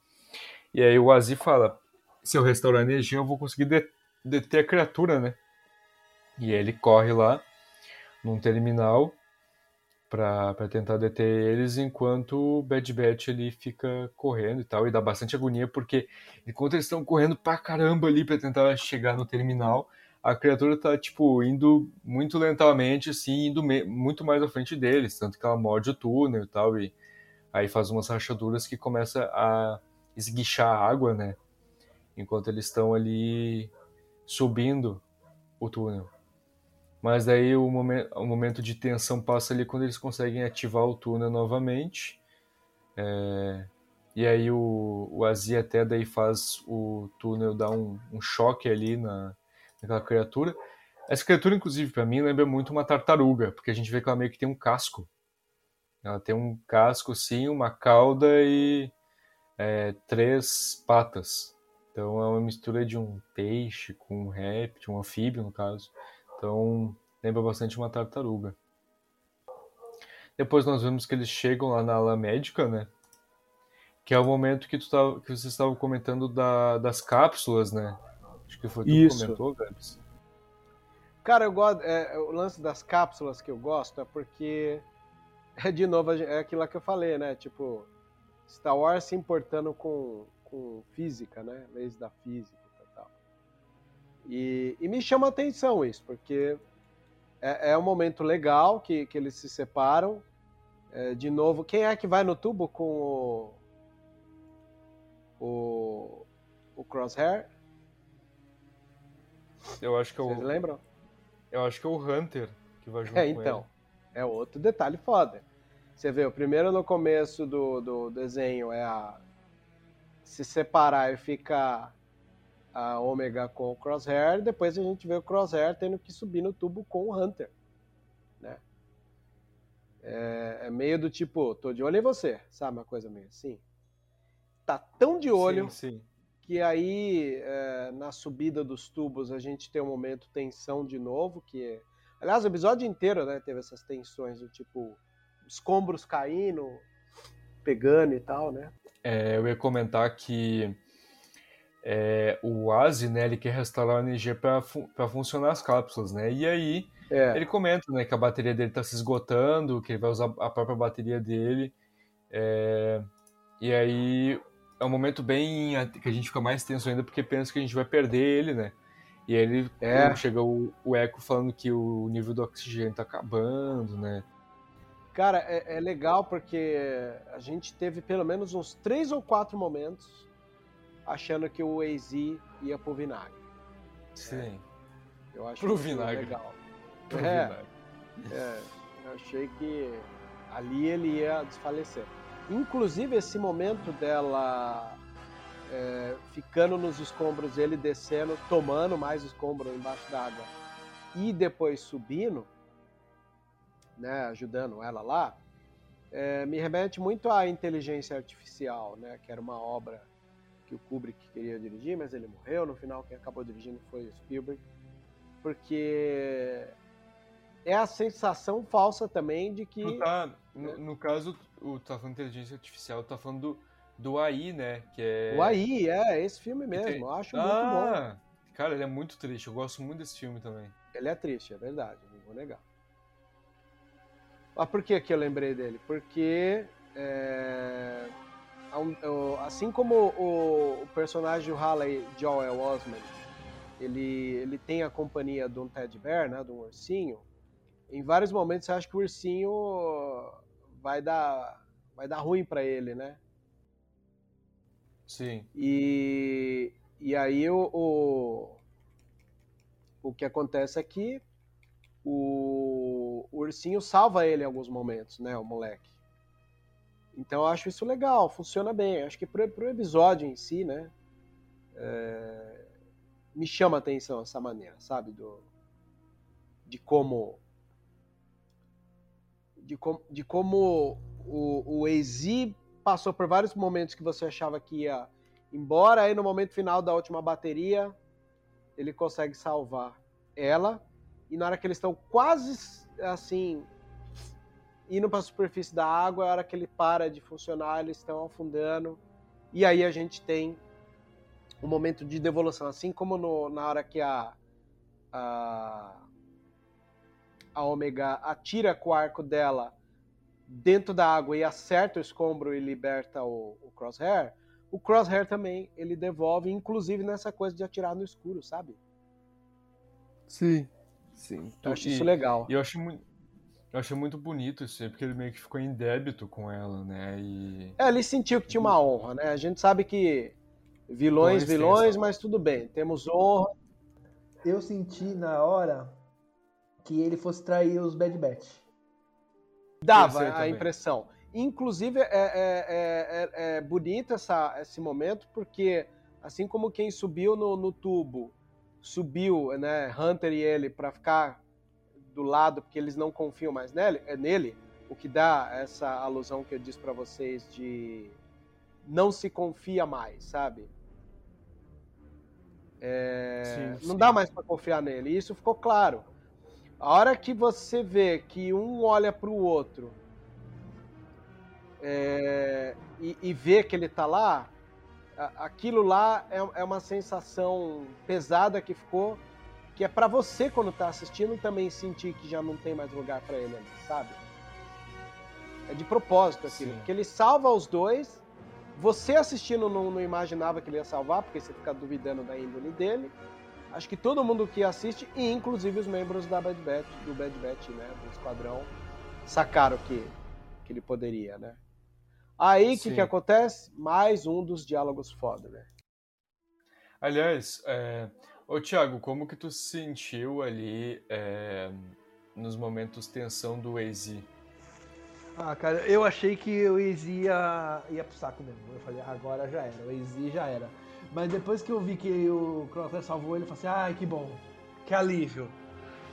A: E aí o Azi fala, se eu restaurar energia, eu vou conseguir deter a criatura, né? E ele corre lá num terminal para tentar deter eles, enquanto o Bad Batch ele fica correndo e tal, e dá bastante agonia, porque enquanto eles estão correndo pra caramba ali para tentar chegar no terminal, a criatura tá, tipo, indo muito lentamente, assim, indo muito mais à frente deles, tanto que ela morde o túnel e tal, e aí faz umas rachaduras que começa a esguichar a água, né? Enquanto eles estão ali subindo o túnel. Mas daí o, momen o momento de tensão passa ali quando eles conseguem ativar o túnel novamente. É... E aí o, o Azia até daí faz o túnel dar um, um choque ali na, naquela criatura. Essa criatura, inclusive, para mim, lembra muito uma tartaruga, porque a gente vê que ela meio que tem um casco. Ela tem um casco, sim, uma cauda e é, três patas. Então é uma mistura de um peixe com um réptil, um anfíbio no caso. Então lembra bastante uma tartaruga. Depois nós vemos que eles chegam lá na ala médica, né? Que é o momento que, tu tava, que vocês estavam comentando da, das cápsulas, né? Acho que foi tu
B: Isso.
A: que comentou, Gabs.
B: Cara, eu gosto. é, o lance das cápsulas que eu gosto é porque. É de novo, é aquilo que eu falei, né? Tipo, Star Wars se importando com, com física, né? Leis da física e tal. E, e me chama a atenção isso, porque é, é um momento legal que, que eles se separam. É, de novo, quem é que vai no tubo com o. O, o Crosshair?
A: Eu acho que é
B: Vocês lembram?
A: eu acho que é o Hunter que vai junto
B: É, então. É outro detalhe foda. Você vê, o primeiro no começo do, do desenho é a. Se separar e ficar a Ômega com o Crosshair, depois a gente vê o Crosshair tendo que subir no tubo com o Hunter. Né? É, é meio do tipo, tô de olho em você, sabe? Uma coisa meio assim. Tá tão de olho
A: Sim, sim.
B: que aí é, na subida dos tubos a gente tem um momento tensão de novo, que é... Aliás, o episódio inteiro né, teve essas tensões do tipo escombros caindo, pegando e tal, né?
A: É, eu ia comentar que é, o Asi, né, ele quer restaurar a energia para fu pra funcionar as cápsulas, né? E aí
B: É,
A: ele comenta, né, que a bateria dele tá se esgotando, que ele vai usar a própria bateria dele. é, e aí é um momento bem que a gente fica mais tenso ainda porque pensa que a gente vai perder ele, né? E aí ele
B: É.
A: chega o, o Echo falando que o nível do oxigênio tá acabando, né?
B: Cara, é, é legal porque a gente teve pelo menos uns três ou quatro momentos achando que o AZ ia pro vinagre.
A: Sim.
B: Eu acho
A: Pro vinagre.
B: legal.
A: Pro
B: É.
A: vinagre.
B: É, eu achei que ali ele ia desfalecer. Inclusive, esse momento dela é, ficando nos escombros, ele descendo, tomando mais escombro embaixo d'água e depois subindo, né, ajudando ela lá, é, me remete muito à inteligência artificial, né, que era uma obra que o Kubrick queria dirigir, mas ele morreu. No final, quem acabou dirigindo foi o Spielberg, porque é a sensação falsa também de que
A: Tu tá, no, no caso, o tá falando de inteligência artificial, tá falando do, do AI, né? Que é.
B: o AI é esse filme
A: que tem-
B: mesmo. Eu acho muito bom.
A: ah, Cara, ele é muito triste. Eu gosto muito desse filme também.
B: Ele é triste, é verdade, não vou negar. Mas por que, que eu lembrei dele? Porque é, assim como o, o personagem do Halley, Joel Osment, ele, ele tem a companhia de um Ted Bear, né, de um ursinho, em vários momentos você acha que o ursinho vai dar, vai dar ruim pra ele, né?
A: Sim.
B: E, e aí o, o, o que acontece é que o, o ursinho salva ele em alguns momentos, né, o moleque. Então eu acho isso legal, funciona bem. Acho que pro, pro episódio em si, né, é, me chama a atenção essa maneira, sabe, do, de como de, com, de como o, o Ezi passou por vários momentos que você achava que ia embora, aí no momento final da última bateria, ele consegue salvar ela, e na hora que eles estão quase assim indo para a superfície da água, a hora que ele para de funcionar, eles estão afundando, e aí a gente tem um momento de devolução, assim como no- na hora que a, a a Ômega atira com o arco dela dentro da água e acerta o escombro e liberta o, o Crosshair, o Crosshair também ele devolve, inclusive nessa coisa de atirar no escuro, sabe?
A: Sim. Sim.
B: Eu acho
A: E-
B: isso legal.
A: E eu acho muito. Eu achei muito bonito isso aí, porque ele meio que ficou em débito com ela, né? E.
B: É, ele sentiu que tinha uma honra, né? A gente sabe que vilões, vilões, mas tudo bem, temos honra.
C: Eu senti na hora que ele fosse trair os Bad Batch.
B: Dava a
A: também.
B: impressão. Inclusive, é, é, é, é- é bonito essa, esse momento, porque assim como quem subiu no, no tubo, subiu, né, Hunter e ele, para ficar do lado, porque eles não confiam mais nele, é nele, o que dá essa alusão que eu disse para vocês de não se confia mais, sabe? É,
A: Sim,
B: não
A: sim.
B: dá mais para confiar nele, e isso ficou claro. A hora que você vê que um olha para o outro é, e, e vê que ele tá lá, aquilo lá é, é uma sensação pesada que ficou, que é pra você quando tá assistindo também sentir que já não tem mais lugar pra ele ali, sabe? É de propósito aquilo,
A: Sim.
B: porque ele salva os dois. Você assistindo não, não imaginava que ele ia salvar, porque você fica duvidando da índole dele. Acho que todo mundo que assiste, e inclusive os membros da Bad Batch, do Bad Batch, né, do esquadrão, sacaram que, que ele poderia, né? Aí o que, que acontece? Mais um dos diálogos foda, né?
A: Aliás, é... ô Thiago, como que tu se sentiu ali é, nos momentos tensão do AZ?
C: Ah, cara, eu achei que o Easy ia, ia pro saco mesmo. Eu falei, ah, agora já era, o Easy já era. Mas depois que eu vi que o Crosshair salvou ele, eu falei assim, ai, que bom, que alívio.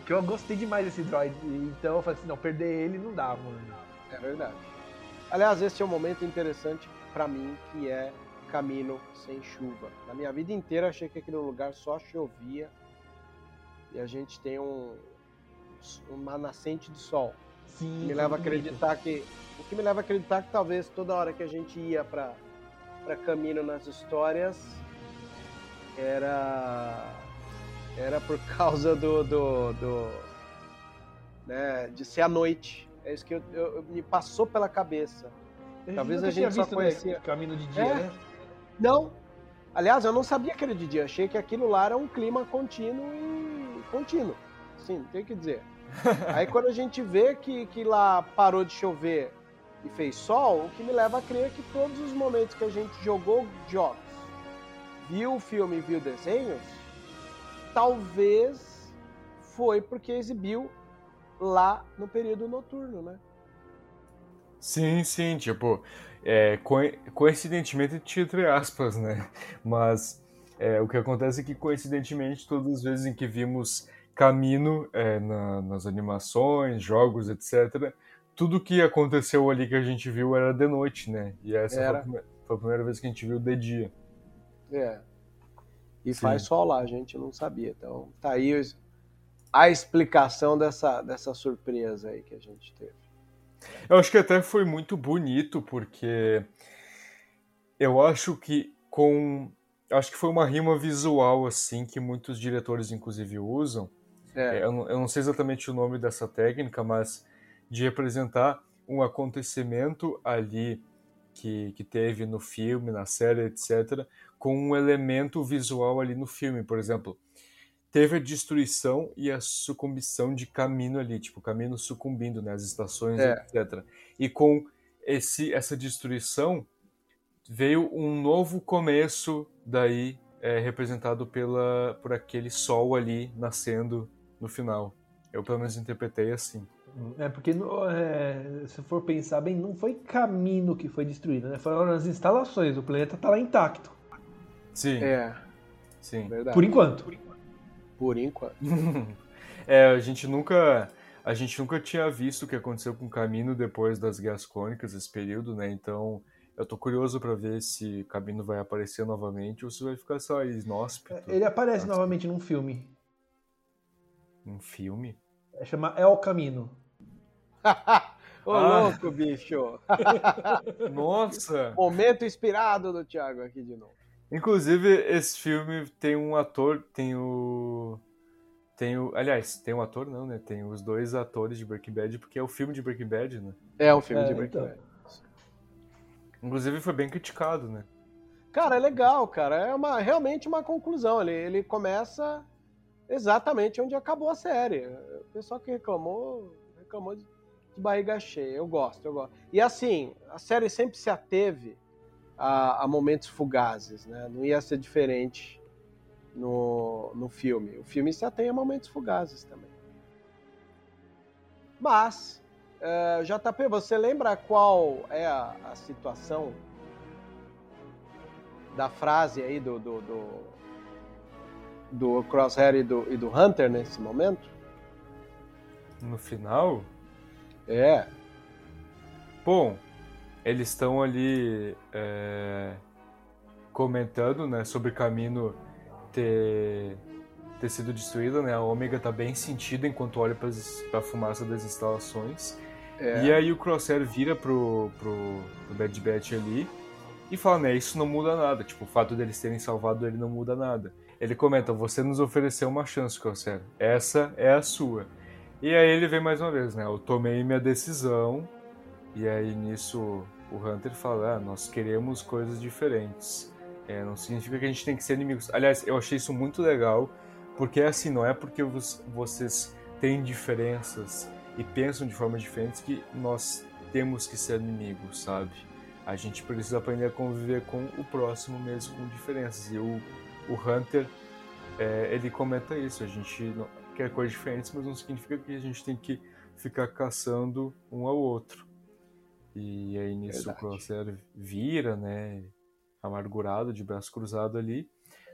C: Que eu gostei demais desse droid. Então eu falei assim, não, perder ele não dá, mano.
B: É verdade. Aliás, esse é um momento interessante pra mim, que é caminho sem chuva. Na minha vida inteira achei que aquele lugar só chovia e a gente tem um, uma nascente de sol.
C: Sim,
B: me leva a
C: bonito.
B: acreditar que o que me leva a acreditar que talvez toda hora que a gente ia para para caminho nas histórias era era por causa do, do, do né, de ser à noite. É isso que eu, eu- eu- me passou pela cabeça.
C: gente
B: talvez a gente só
C: visto,
B: conhecia-
C: né, caminho de dia,
B: É.
C: né?
B: Não. Aliás, eu não sabia que era de dia. Achei que aquilo lá era um clima contínuo e contínuo. Sim, não tem o que dizer. Aí quando a gente vê que, que lá parou de chover e fez sol, o que me leva a crer que todos os momentos que a gente jogou jogos, viu o filme viu desenhos, talvez foi porque exibiu lá no período noturno, né?
A: Sim, sim, tipo, é, coi- coincidentemente, entre aspas, né? Mas é, o que acontece é que, coincidentemente, todas as vezes em que vimos Camino é, na- nas animações, jogos, etc., tudo que aconteceu ali que a gente viu era de noite, né? E essa foi a,
B: Era.
A: prime- foi a primeira vez que a gente viu de dia.
B: É. E
A: Sim.
B: faz sol lá, a gente não sabia. Então, tá aí a explicação dessa, dessa surpresa aí que a gente teve.
A: Eu acho que até foi muito bonito, porque eu acho que com. Acho que foi uma rima visual, assim, que muitos diretores, inclusive, usam.
B: É,
A: É, Eu, não, eu não sei exatamente o nome dessa técnica, mas de representar um acontecimento ali que, que teve no filme, na série, etc., com um elemento visual ali no filme. Por exemplo, teve a destruição e a sucumbição de Camino ali, tipo, Camino sucumbindo, né, as estações,
B: É.
A: etc. E com esse, essa destruição veio um novo começo daí é, representado pela por aquele sol ali nascendo no final. Eu pelo menos interpretei assim.
C: É, porque no- é, se for pensar bem, não foi caminho que foi destruído, né? Foram as instalações, o planeta tá lá intacto.
A: Sim,
B: é
A: sim.
B: verdade.
C: Por enquanto.
B: Por enquanto.
A: É, a gente nunca a gente nunca tinha visto o que aconteceu com o Camino depois das Guerras Crônicas, esse período, né? Então, eu tô curioso pra ver se o Camino vai aparecer novamente ou se vai ficar só inóspito.
C: Ele aparece
A: Nossa.
C: novamente num filme.
A: Um filme?
C: É, chama El Camino.
B: Ô,
A: Ah.
B: louco, bicho!
A: Nossa!
B: Momento inspirado do Thiago aqui de novo.
A: Inclusive, esse filme tem um ator, tem o. Tem o. Aliás, tem um ator não, né? Tem os dois atores de Breaking Bad, porque é o filme de Breaking Bad, né?
B: É um filme
C: É,
B: de Breaking
C: então.
B: Bad.
A: Inclusive foi bem criticado, né?
B: Cara, é legal, cara. É uma, realmente uma conclusão. Ele, ele começa exatamente onde acabou a série. O pessoal que reclamou, reclamou de, de barriga cheia. Eu gosto, eu gosto. E assim, a série sempre se ateve a, a momentos fugazes, né? Não ia ser diferente no, no filme. O filme atém a momentos fugazes também. Mas, eh, JP, você lembra qual é a, a situação da frase aí do, do, do, do Crosshair e do, e do Hunter nesse momento?
A: No final,
B: É,
A: bom, eles estão ali é, comentando, né, sobre o caminho ter, ter sido destruído, né? A Ômega tá bem sentida enquanto olha para a fumaça das instalações.
B: é.
A: E aí o Crosshair vira pro, pro, pro Bad Batch ali e fala, né, isso não muda nada. Tipo, o fato deles terem salvado ele não muda nada. Ele comenta, você nos ofereceu uma chance, Corsair. Essa é a sua. E aí ele vem mais uma vez, né? Eu tomei minha decisão. E aí nisso o Hunter fala, ah, nós queremos coisas diferentes. É, não significa que a gente tem que ser inimigos. Aliás, eu achei isso muito legal, porque assim, não é porque vocês têm diferenças e pensam de formas diferentes que nós temos que ser inimigos, sabe? A gente precisa aprender a conviver com o próximo mesmo com diferenças. E o, o Hunter, é, ele comenta isso. A gente não, quer coisas diferentes, mas não significa que a gente tem que ficar caçando um ao outro. E aí nisso Verdade. o Crosshair vira, né? Amargurado, de braço cruzado ali.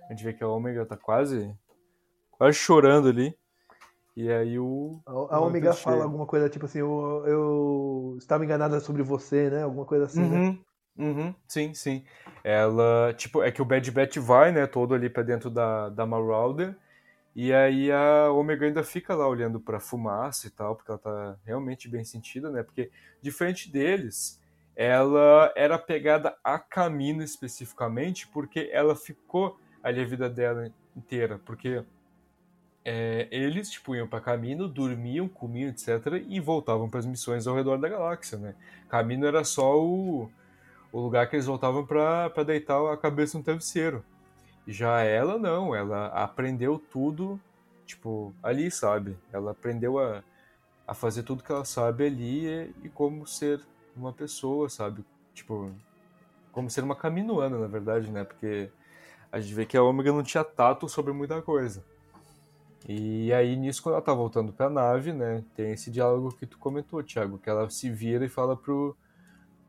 A: A gente vê que a Ômega tá quase, quase chorando ali. E aí o.
C: A, Ômega fala alguma coisa tipo assim, eu, eu estava enganada sobre você, né? Alguma coisa assim,
A: uhum,
C: né?
A: Uhum, sim, sim. Ela, tipo, é que o Bad Bat vai, né, todo ali pra dentro da, da Marauder. E aí a Ômega ainda fica lá olhando pra fumaça e tal, porque ela tá realmente bem sentida, né? Porque, diferente deles, ela era pegada a Camino especificamente, porque ela ficou ali a vida dela inteira. Porque é, eles tipo, iam para Camino, dormiam, comiam, etc., e voltavam para as missões ao redor da galáxia. Né? Camino era só o, o lugar que eles voltavam para deitar a cabeça no travesseiro. Já ela não, ela aprendeu tudo, tipo, ali, sabe? Ela aprendeu a, a fazer tudo que ela sabe ali e, e como ser uma pessoa, sabe? Tipo, como ser uma caminoana, na verdade, né? Porque a gente vê que a Ômega não tinha tato sobre muita coisa. E aí, nisso, quando ela tá voltando pra nave, né, tem esse diálogo que tu comentou, Thiago, que ela se vira e fala pro,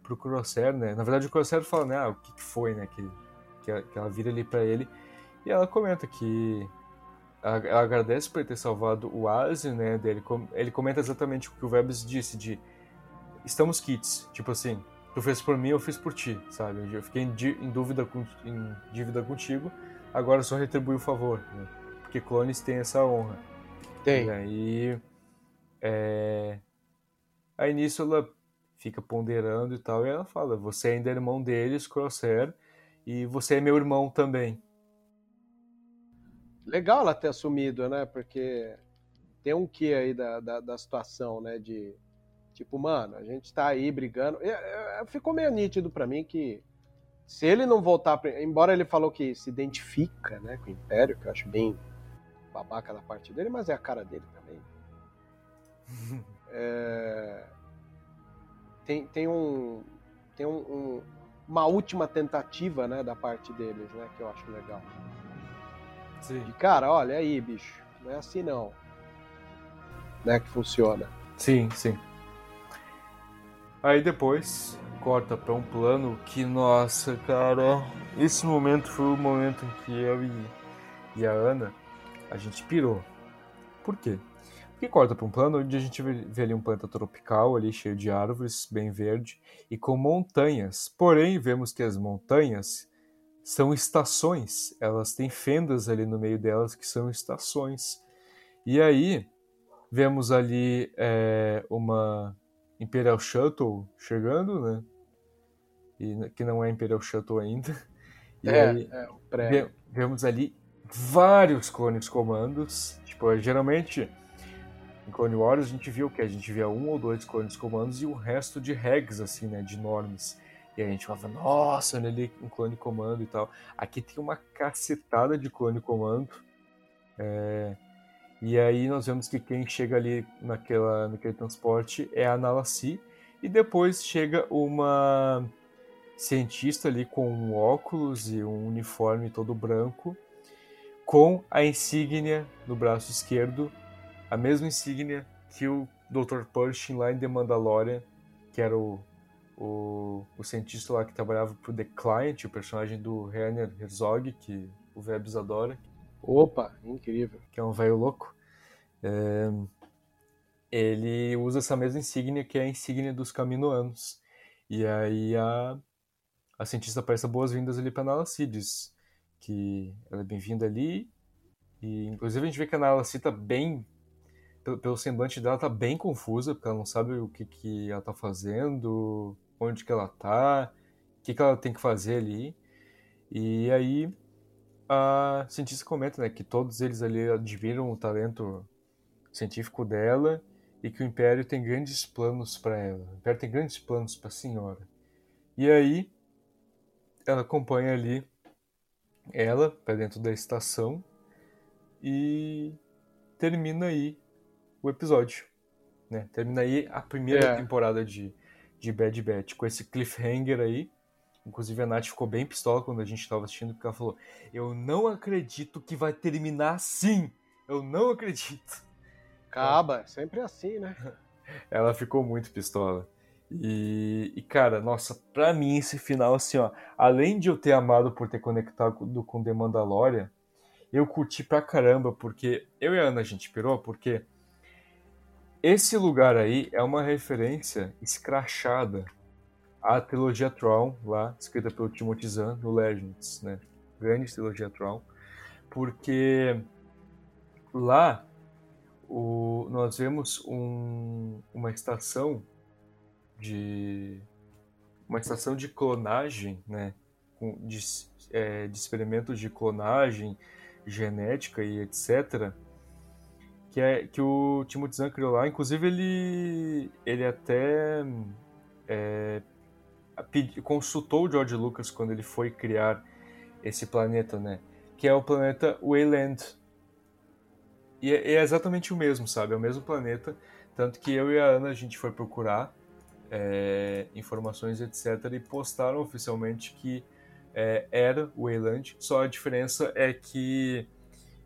A: pro Crosshair, né? Na verdade, o Crosshair fala, né, ah, o que, que foi, né, que, que, ela vira ali para ele. E ela comenta que ela, ela agradece por ter salvado o Asi, né, dele. Ele comenta exatamente o que o Vebs disse, de estamos kits, tipo assim, tu fez por mim, eu fiz por ti, sabe? Eu fiquei em, em dúvida, com, em dívida contigo, agora só retribui o favor, né? porque clones têm essa honra.
B: Tem.
A: E aí, é... aí nisso ela fica ponderando e tal, e ela fala: Você ainda é irmão deles, Crosshair, e você é meu irmão também.
B: Legal ela ter assumido, né? Porque tem um que aí da, da, da, situação, né? De tipo, mano, a gente tá aí brigando. ficou meio nítido para mim que se ele não voltar, embora ele falou que se identifica, né, com o Império, que eu acho bem babaca da parte dele, mas é a cara dele também. é... tem, tem um tem um, um, uma última tentativa, né, da parte deles, né, que eu acho legal. Sim. De cara, olha aí, bicho, não é assim não, né, que funciona.
A: Sim, sim. Aí depois corta para um plano que, nossa, cara, esse momento foi o momento em que eu e, e a Ana a gente pirou. Por quê? Porque corta para um plano onde a gente vê ali um planeta tropical, ali cheio de árvores, bem verde, e com montanhas. Porém, vemos que as montanhas são estações, elas têm fendas ali no meio delas que são estações. E aí, vemos ali é, uma Imperial Shuttle chegando, né? E, que não é Imperial Shuttle ainda.
B: E é, aí, é,
A: vemos ali vários clones comandos. Tipo, geralmente em Clone Wars a gente viu o que? A gente via um ou dois clones comandos e o resto de regs, assim, né? De normes. E a gente falava, nossa, olha ali um clone comando e tal. Aqui tem uma cacetada de clone comando. É... E aí nós vemos que quem chega ali naquela, naquele transporte é a Nalassi. E depois chega uma cientista ali com um óculos e um uniforme todo branco com a insígnia no braço esquerdo, a mesma insígnia que o Dr. Pershing lá em The Mandalorian, que era o, o, o cientista lá que trabalhava pro The Client, o personagem do Rainer Herzog, que o Vebs adora.
B: Opa, incrível.
A: Que é um velho louco. É, ele usa essa mesma insígnia que é a insígnia dos Caminoanos. E aí a, a cientista presta boas-vindas ali para Nala Cides que ela é bem-vinda ali. E inclusive a gente vê que a Nala tá bem. Pelo, semblante dela, tá bem confusa, porque ela não sabe o que, que ela tá fazendo, onde que ela tá, que, que ela tem que fazer ali. E aí a cientista comenta né, que todos eles ali admiram o talento científico dela e que o Império tem grandes planos para ela. O Império tem grandes planos para a senhora. E aí ela acompanha ali ela para dentro da estação e termina aí o episódio. Né? Termina aí a primeira
B: É.
A: temporada de, de Bad Batch, com esse cliffhanger aí. Inclusive a Nath ficou bem pistola quando a gente estava assistindo, porque ela falou: Eu não acredito que vai terminar assim! Eu não acredito!
B: Acaba, é sempre assim, né?
A: Ela ficou muito pistola. E, e, cara, nossa, pra mim esse final, assim, ó, além de eu ter amado por ter conectado com The Mandalorian, eu curti pra caramba, porque eu e a Ana a gente pirou, porque esse lugar aí é uma referência escrachada à trilogia Tron, lá, escrita pelo Timothy Zahn no Legends, né? Grande trilogia Tron, porque lá o, nós vemos um, uma estação de uma estação de clonagem, né, de, é, de experimentos de clonagem genética e etc. Que é que o Timothy Zahn criou lá. Inclusive ele ele até é, pedi- consultou o George Lucas quando ele foi criar esse planeta, né? Que é o planeta Wayland. E é, é exatamente o mesmo, sabe? É o mesmo planeta. Tanto que eu e a Ana a gente foi procurar é, informações, etc. E postaram oficialmente que é, era Wayland. Só a diferença é que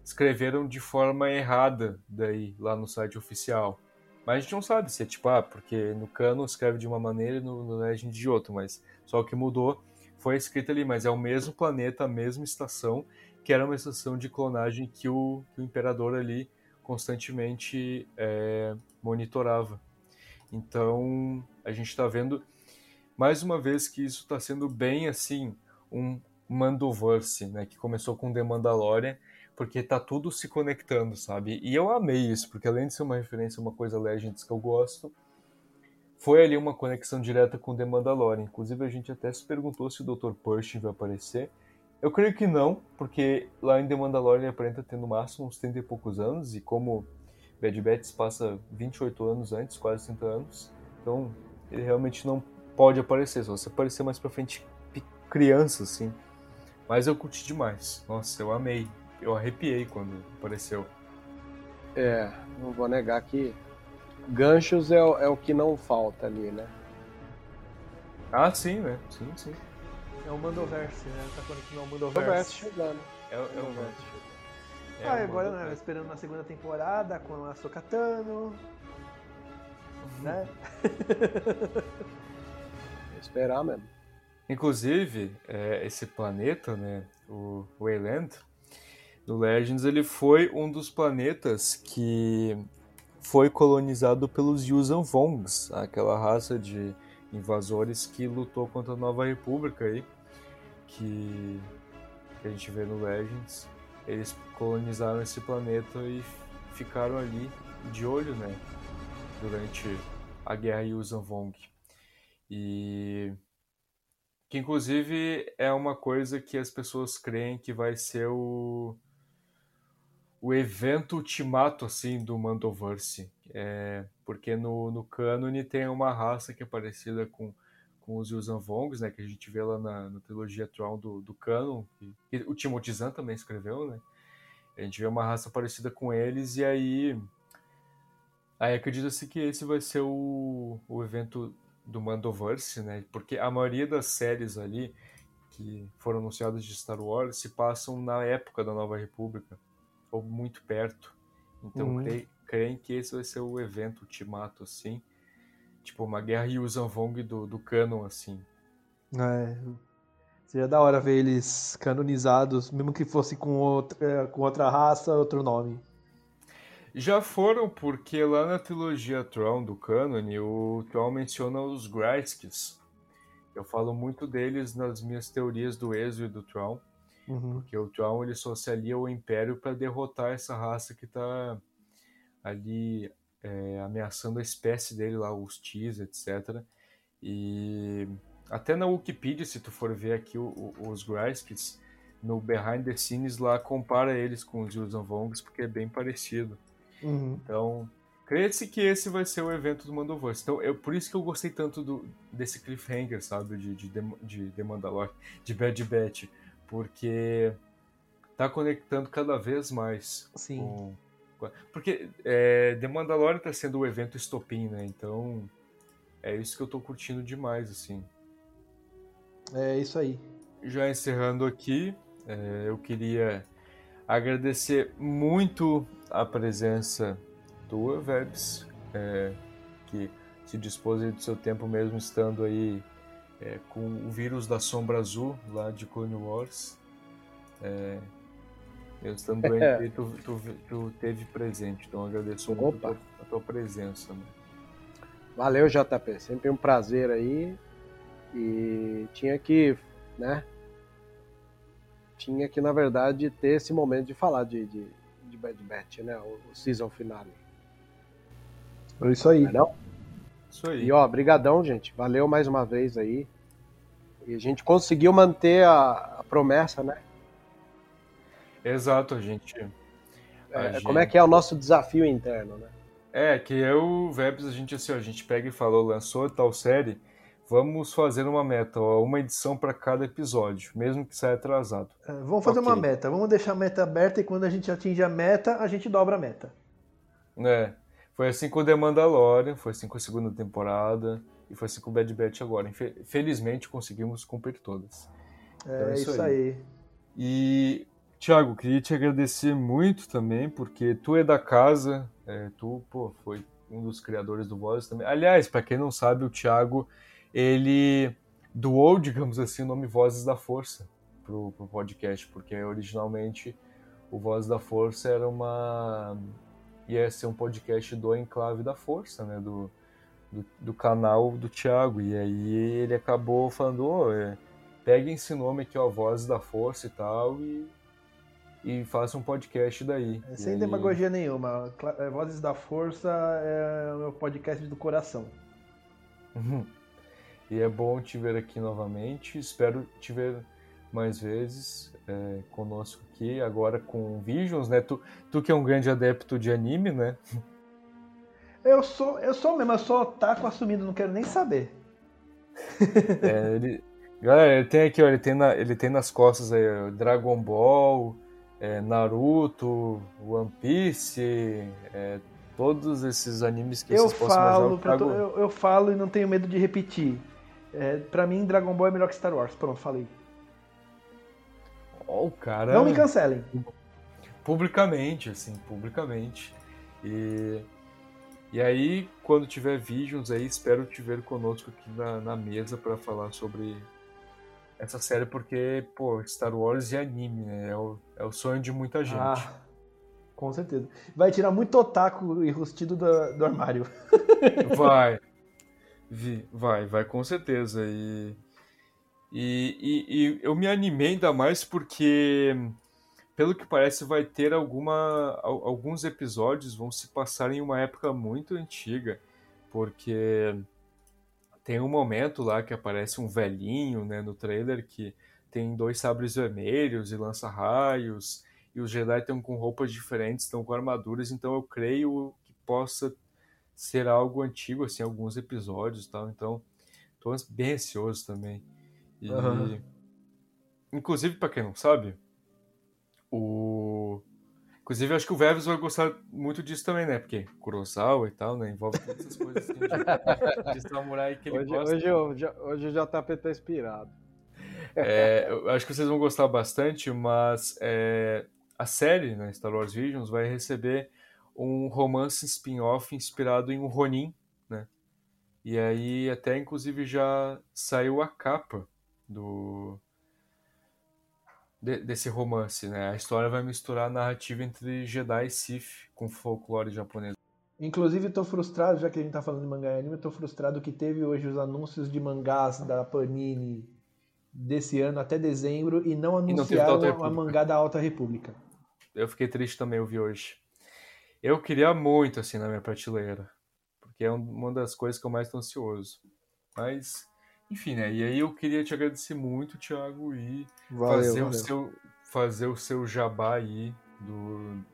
A: escreveram de forma errada daí lá no site oficial. Mas a gente não sabe se é tipo, ah, porque no Canon escreve de uma maneira e no, no Legend de outra, mas só o que mudou foi escrito ali, mas é o mesmo planeta, a mesma estação, que era uma estação de clonagem que o, que o Imperador ali constantemente é, monitorava. Então a gente está vendo mais uma vez que isso está sendo bem assim um Mandoverse, né, que começou com The Mandalorian, porque tá tudo se conectando, sabe? E eu amei isso, porque além de ser uma referência a uma coisa Legends que eu gosto, foi ali uma conexão direta com The Mandalorian. Inclusive a gente até se perguntou se o Dr. Pershing vai aparecer. Eu creio que não, porque lá em The Mandalorian ele aparenta ter no máximo uns 30 e poucos anos, e como Bad Batch passa 28 anos antes, quase 30 anos, então ele realmente não pode aparecer, só se aparecer mais pra frente criança, assim. Mas eu curti demais. Nossa, eu amei. Eu arrepiei quando apareceu.
B: É, não vou negar que ganchos é, o- é o que não falta ali, né?
A: Ah, sim, né? Sim, sim.
C: É o Mandoverse, né? Tá conectando ao
B: Roberto
C: Mandoverse.
B: chegando.
A: É, é o
B: Roberto.
A: é
C: ah,
A: o
C: agora
A: Mando
C: né, esperando na segunda temporada com a Sokatano. Né?
B: Vou esperar mesmo.
A: Inclusive, é, esse planeta, né, o Wayland, do Legends, ele foi um dos planetas que foi colonizado pelos Yuuzhan Vongs, aquela raça de invasores que lutou contra a Nova República aí, que, que a gente vê no Legends. Eles colonizaram esse planeta e ficaram ali de olho, né, durante a guerra Yuuzhan Vong. E que inclusive é uma coisa que as pessoas creem que vai ser o, o evento ultimato assim do Mandoverse. É, porque no, no cânone tem uma raça que é parecida com, com os Yuuzhan Vongs, né, que a gente vê lá na, na trilogia Tron do, do canon, que, que o Timothy Zahn também escreveu, né? A gente vê uma raça parecida com eles e aí aí acredita-se que esse vai ser o, o evento do Mandoverse, né? Porque a maioria das séries ali que foram anunciadas de Star Wars se passam na época da Nova República, ou muito perto. Então
C: Uhum.
A: creem, creem que esse vai ser o evento ultimato, assim. Tipo, uma guerra Yuuzhan Vong do, do canon, assim.
C: É. Seria da hora ver eles canonizados, mesmo que fosse com outra, com outra raça, outro nome.
A: Já foram, porque lá na trilogia Tron do Canon, o Tron menciona os Graiskys. Eu falo muito deles nas minhas teorias do Ezio e do Tron,
C: Uhum.
A: porque o Tron ele só se alia ao Império para derrotar essa raça que tá ali é, ameaçando a espécie dele lá, os Tis, etc. E até na Wikipedia, se tu for ver aqui o, o, os Grispes, no Behind the Scenes lá, compara eles com os Yuuzhan Vongs, porque é bem parecido.
C: Uhum.
A: Então, crê-se que esse vai ser o evento do Mandoverse. Então, eu, por isso que eu gostei tanto do, desse cliffhanger, sabe, de, de, de The Mandalorian, de Bad Batch, porque tá conectando cada vez mais
C: Sim.
A: com... Porque é, The Mandalorian tá sendo o evento estopim, né? Então, é isso que eu tô curtindo demais, assim.
C: É isso aí.
A: Já encerrando aqui, é, eu queria agradecer muito a presença tua, Vebs, é, que se dispôs do seu tempo mesmo estando aí é, com o vírus da sombra azul lá de Clone Wars. É, eu estando doente, tu, tu, tu teve presente, então agradeço muito
B: Opa.
A: a tua, a tua presença. Né?
B: Valeu, JP. Sempre um prazer aí. E tinha que, né? Tinha que, na verdade, ter esse momento de falar de, de, de Bad Batch, né? O, o season finale.
C: É isso aí.
B: Não é não?
A: Isso aí.
B: E ó, brigadão, gente. Valeu mais uma vez aí. E a gente conseguiu manter a, a promessa, né?
A: Exato, a gente. a
B: É, Como é
A: gente-
B: que é o nosso desafio interno, né?
A: É, que eu, Vebs, a gente assim, ó, a gente pega e falou, lançou tal série, vamos fazer uma meta, ó, uma edição para cada episódio, mesmo que saia atrasado.
C: É, Vamos fazer uma
A: Ok.
C: meta. Vamos deixar a meta aberta e quando a gente atinge a meta, a gente dobra a meta.
A: É, foi assim com o The Mandalorian, foi assim com a segunda temporada e foi assim com o Bad Batch agora. Felizmente conseguimos cumprir todas.
C: É,
A: Então é isso
C: isso
A: aí.
C: aí.
A: E, Thiago, queria te agradecer muito também, porque tu é da casa, é, tu, pô, foi um dos criadores do Voz também. Aliás, para quem não sabe, o Thiago, ele doou, digamos assim, o nome Vozes da Força pro, pro podcast, porque originalmente o Voz da Força era uma... ia ser um podcast do Enclave da Força, né, do, do, do canal do Thiago, e aí ele acabou falando, ô, é, peguem esse nome aqui, ó, Vozes da Força e tal, e, e façam um podcast daí.
C: É,
A: E
C: sem
A: aí-
C: demagogia nenhuma. Cla- é, Vozes da Força é o meu podcast do coração.
A: Uhum. E é bom te ver aqui novamente. Espero te ver mais vezes é, conosco aqui, agora com Visions, né? Tu, tu que é um grande adepto de anime, né?
C: Eu sou, eu sou mesmo, eu sou otaku assumido, não quero nem saber.
A: É, ele, galera, ele tem aqui, ó, ele tem, na, ele tem nas costas aí ó, Dragon Ball, é, Naruto, One Piece, é, todos esses animes que
C: Eu
A: vocês possam imaginar.
C: falo,
A: eu
C: to-
A: trago-
C: eu, eu falo e não tenho medo de repetir. É, pra mim, Dragon Ball é melhor que Star Wars. Pronto, falei.
A: Ó, o cara.
C: Não me cancelem.
A: publicamente, assim, publicamente. E, e aí, quando tiver Visions aí, espero te ver conosco aqui na, na mesa para falar sobre essa série, porque, pô, Star Wars e anime, né? É o, é o sonho de muita gente.
C: Ah, com certeza. Vai tirar muito otaku e rustido do, do armário.
A: Vai. Vi- Vai, vai com certeza. E, e, e, e eu me animei ainda mais porque, pelo que parece, vai ter alguma, al- alguns episódios vão se passar em uma época muito antiga, porque tem um momento lá que aparece um velhinho, né, no trailer que tem dois sabres vermelhos e lança raios, e os Jedi estão com roupas diferentes, estão com armaduras, então eu creio que possa ser algo antigo, assim, alguns episódios e tal. Então, ans- bem ansioso também. E,
C: Aham.
A: inclusive, pra quem não sabe, o. Inclusive, acho que o Veves vai gostar muito disso também, né? Porque Kurosawa e tal, né? Envolve todas essas coisas assim, de, de samurai que ele
B: Hoje,
A: gosta.
B: hoje, o- hoje o JP tá inspirado.
A: É, eu acho que vocês vão gostar bastante, mas é, a série, né, Star Wars Visions, vai receber um romance spin-off inspirado em um Ronin, né? E aí até inclusive já saiu a capa do de- desse romance, né? A história vai misturar a narrativa entre Jedi e Sith com folclore japonês.
C: Inclusive, tô frustrado, já que a gente tá falando de mangá e anime, tô frustrado que teve hoje os anúncios de mangás da Panini desse ano até dezembro e não
A: não
C: anunciaram
A: Alta
C: a
A: República.
C: mangá da Alta República.
A: Eu fiquei triste também, eu vi hoje. Eu queria muito, assim, na minha prateleira. Porque é um- uma das coisas que eu mais tô ansioso. Mas, enfim, né? E aí eu queria te agradecer muito, Thiago, e
C: Valeu,
A: fazer,
C: valeu.
A: O seu, fazer o seu jabá aí do,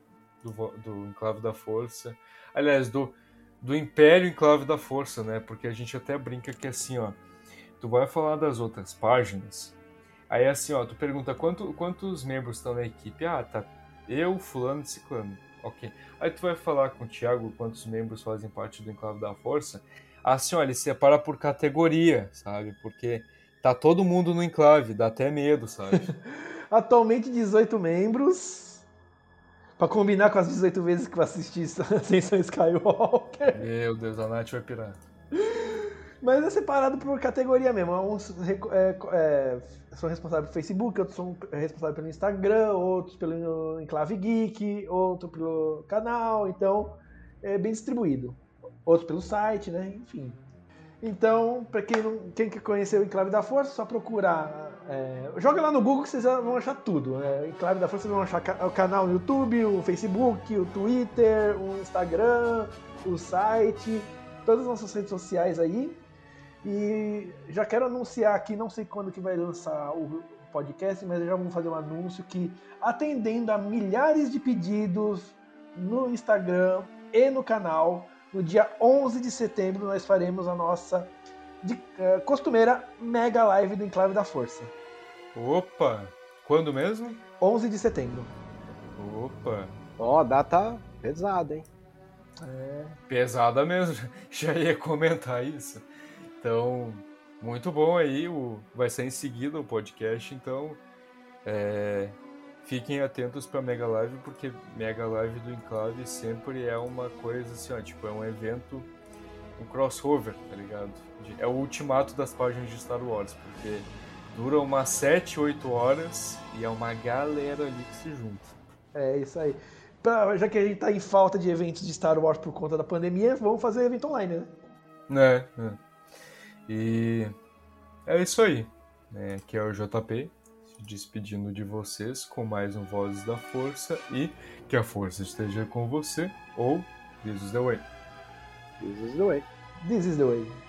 A: do, do Enclave da Força. Aliás, do, do Império Enclave da Força, né? Porque a gente até brinca que assim, ó, tu vai falar das outras páginas, aí assim, ó, tu pergunta quanto, quantos membros estão na equipe? Ah, tá, eu, fulano e ciclano. Ok. Aí tu vai falar com o Thiago quantos membros fazem parte do Enclave da Força. Assim, ó, ele separa por categoria, sabe? Porque tá todo mundo no enclave, dá até medo, sabe?
C: Atualmente 18 membros. Pra combinar com as 18 vezes que eu assisti Ascensão Skywalker.
A: Meu Deus, a Nath vai pirar.
C: Mas é separado por categoria mesmo. Uns reco- é, é, são responsáveis pelo Facebook, outros são responsáveis pelo Instagram, outros pelo Enclave Geek, outro pelo canal. Então, é bem distribuído. Outros pelo site, né? Enfim. Então, pra quem, não, quem quer conhecer o Enclave da Força, é só procurar. é, joga lá no Google que vocês vão achar tudo. Né? Enclave da Força, vocês vão achar o canal no YouTube, o Facebook, o Twitter, o Instagram, o site, todas as nossas redes sociais aí. E já quero anunciar aqui, não sei quando que vai lançar o podcast, mas já vamos fazer um anúncio que, atendendo a milhares de pedidos no Instagram e no canal, no dia 11 de setembro nós faremos a nossa de- eh, costumeira mega live do Enclave da Força.
A: Opa! Quando mesmo?
C: 11 de setembro.
A: Opa!
E: Ó, data pesada, hein?
A: Pesada mesmo, já ia comentar isso. Então, muito bom aí, o, vai ser em seguida o podcast, então é, fiquem atentos para Mega Live, porque Mega Live do Enclave sempre é uma coisa assim, ó, tipo, é um evento, um crossover, tá ligado? É o ultimato das páginas de Star Wars, porque dura umas 7, 8 horas e é uma galera ali que se junta.
C: É isso aí. Pra- já que a gente tá em falta de eventos de Star Wars por conta da pandemia, vamos fazer evento online, né?
A: né? É. E é isso aí. Né? Aqui é o JP, despedindo de vocês com mais um Vozes da Força e que a força esteja com você ou This is the way.
E: This is the way.
C: This is the way.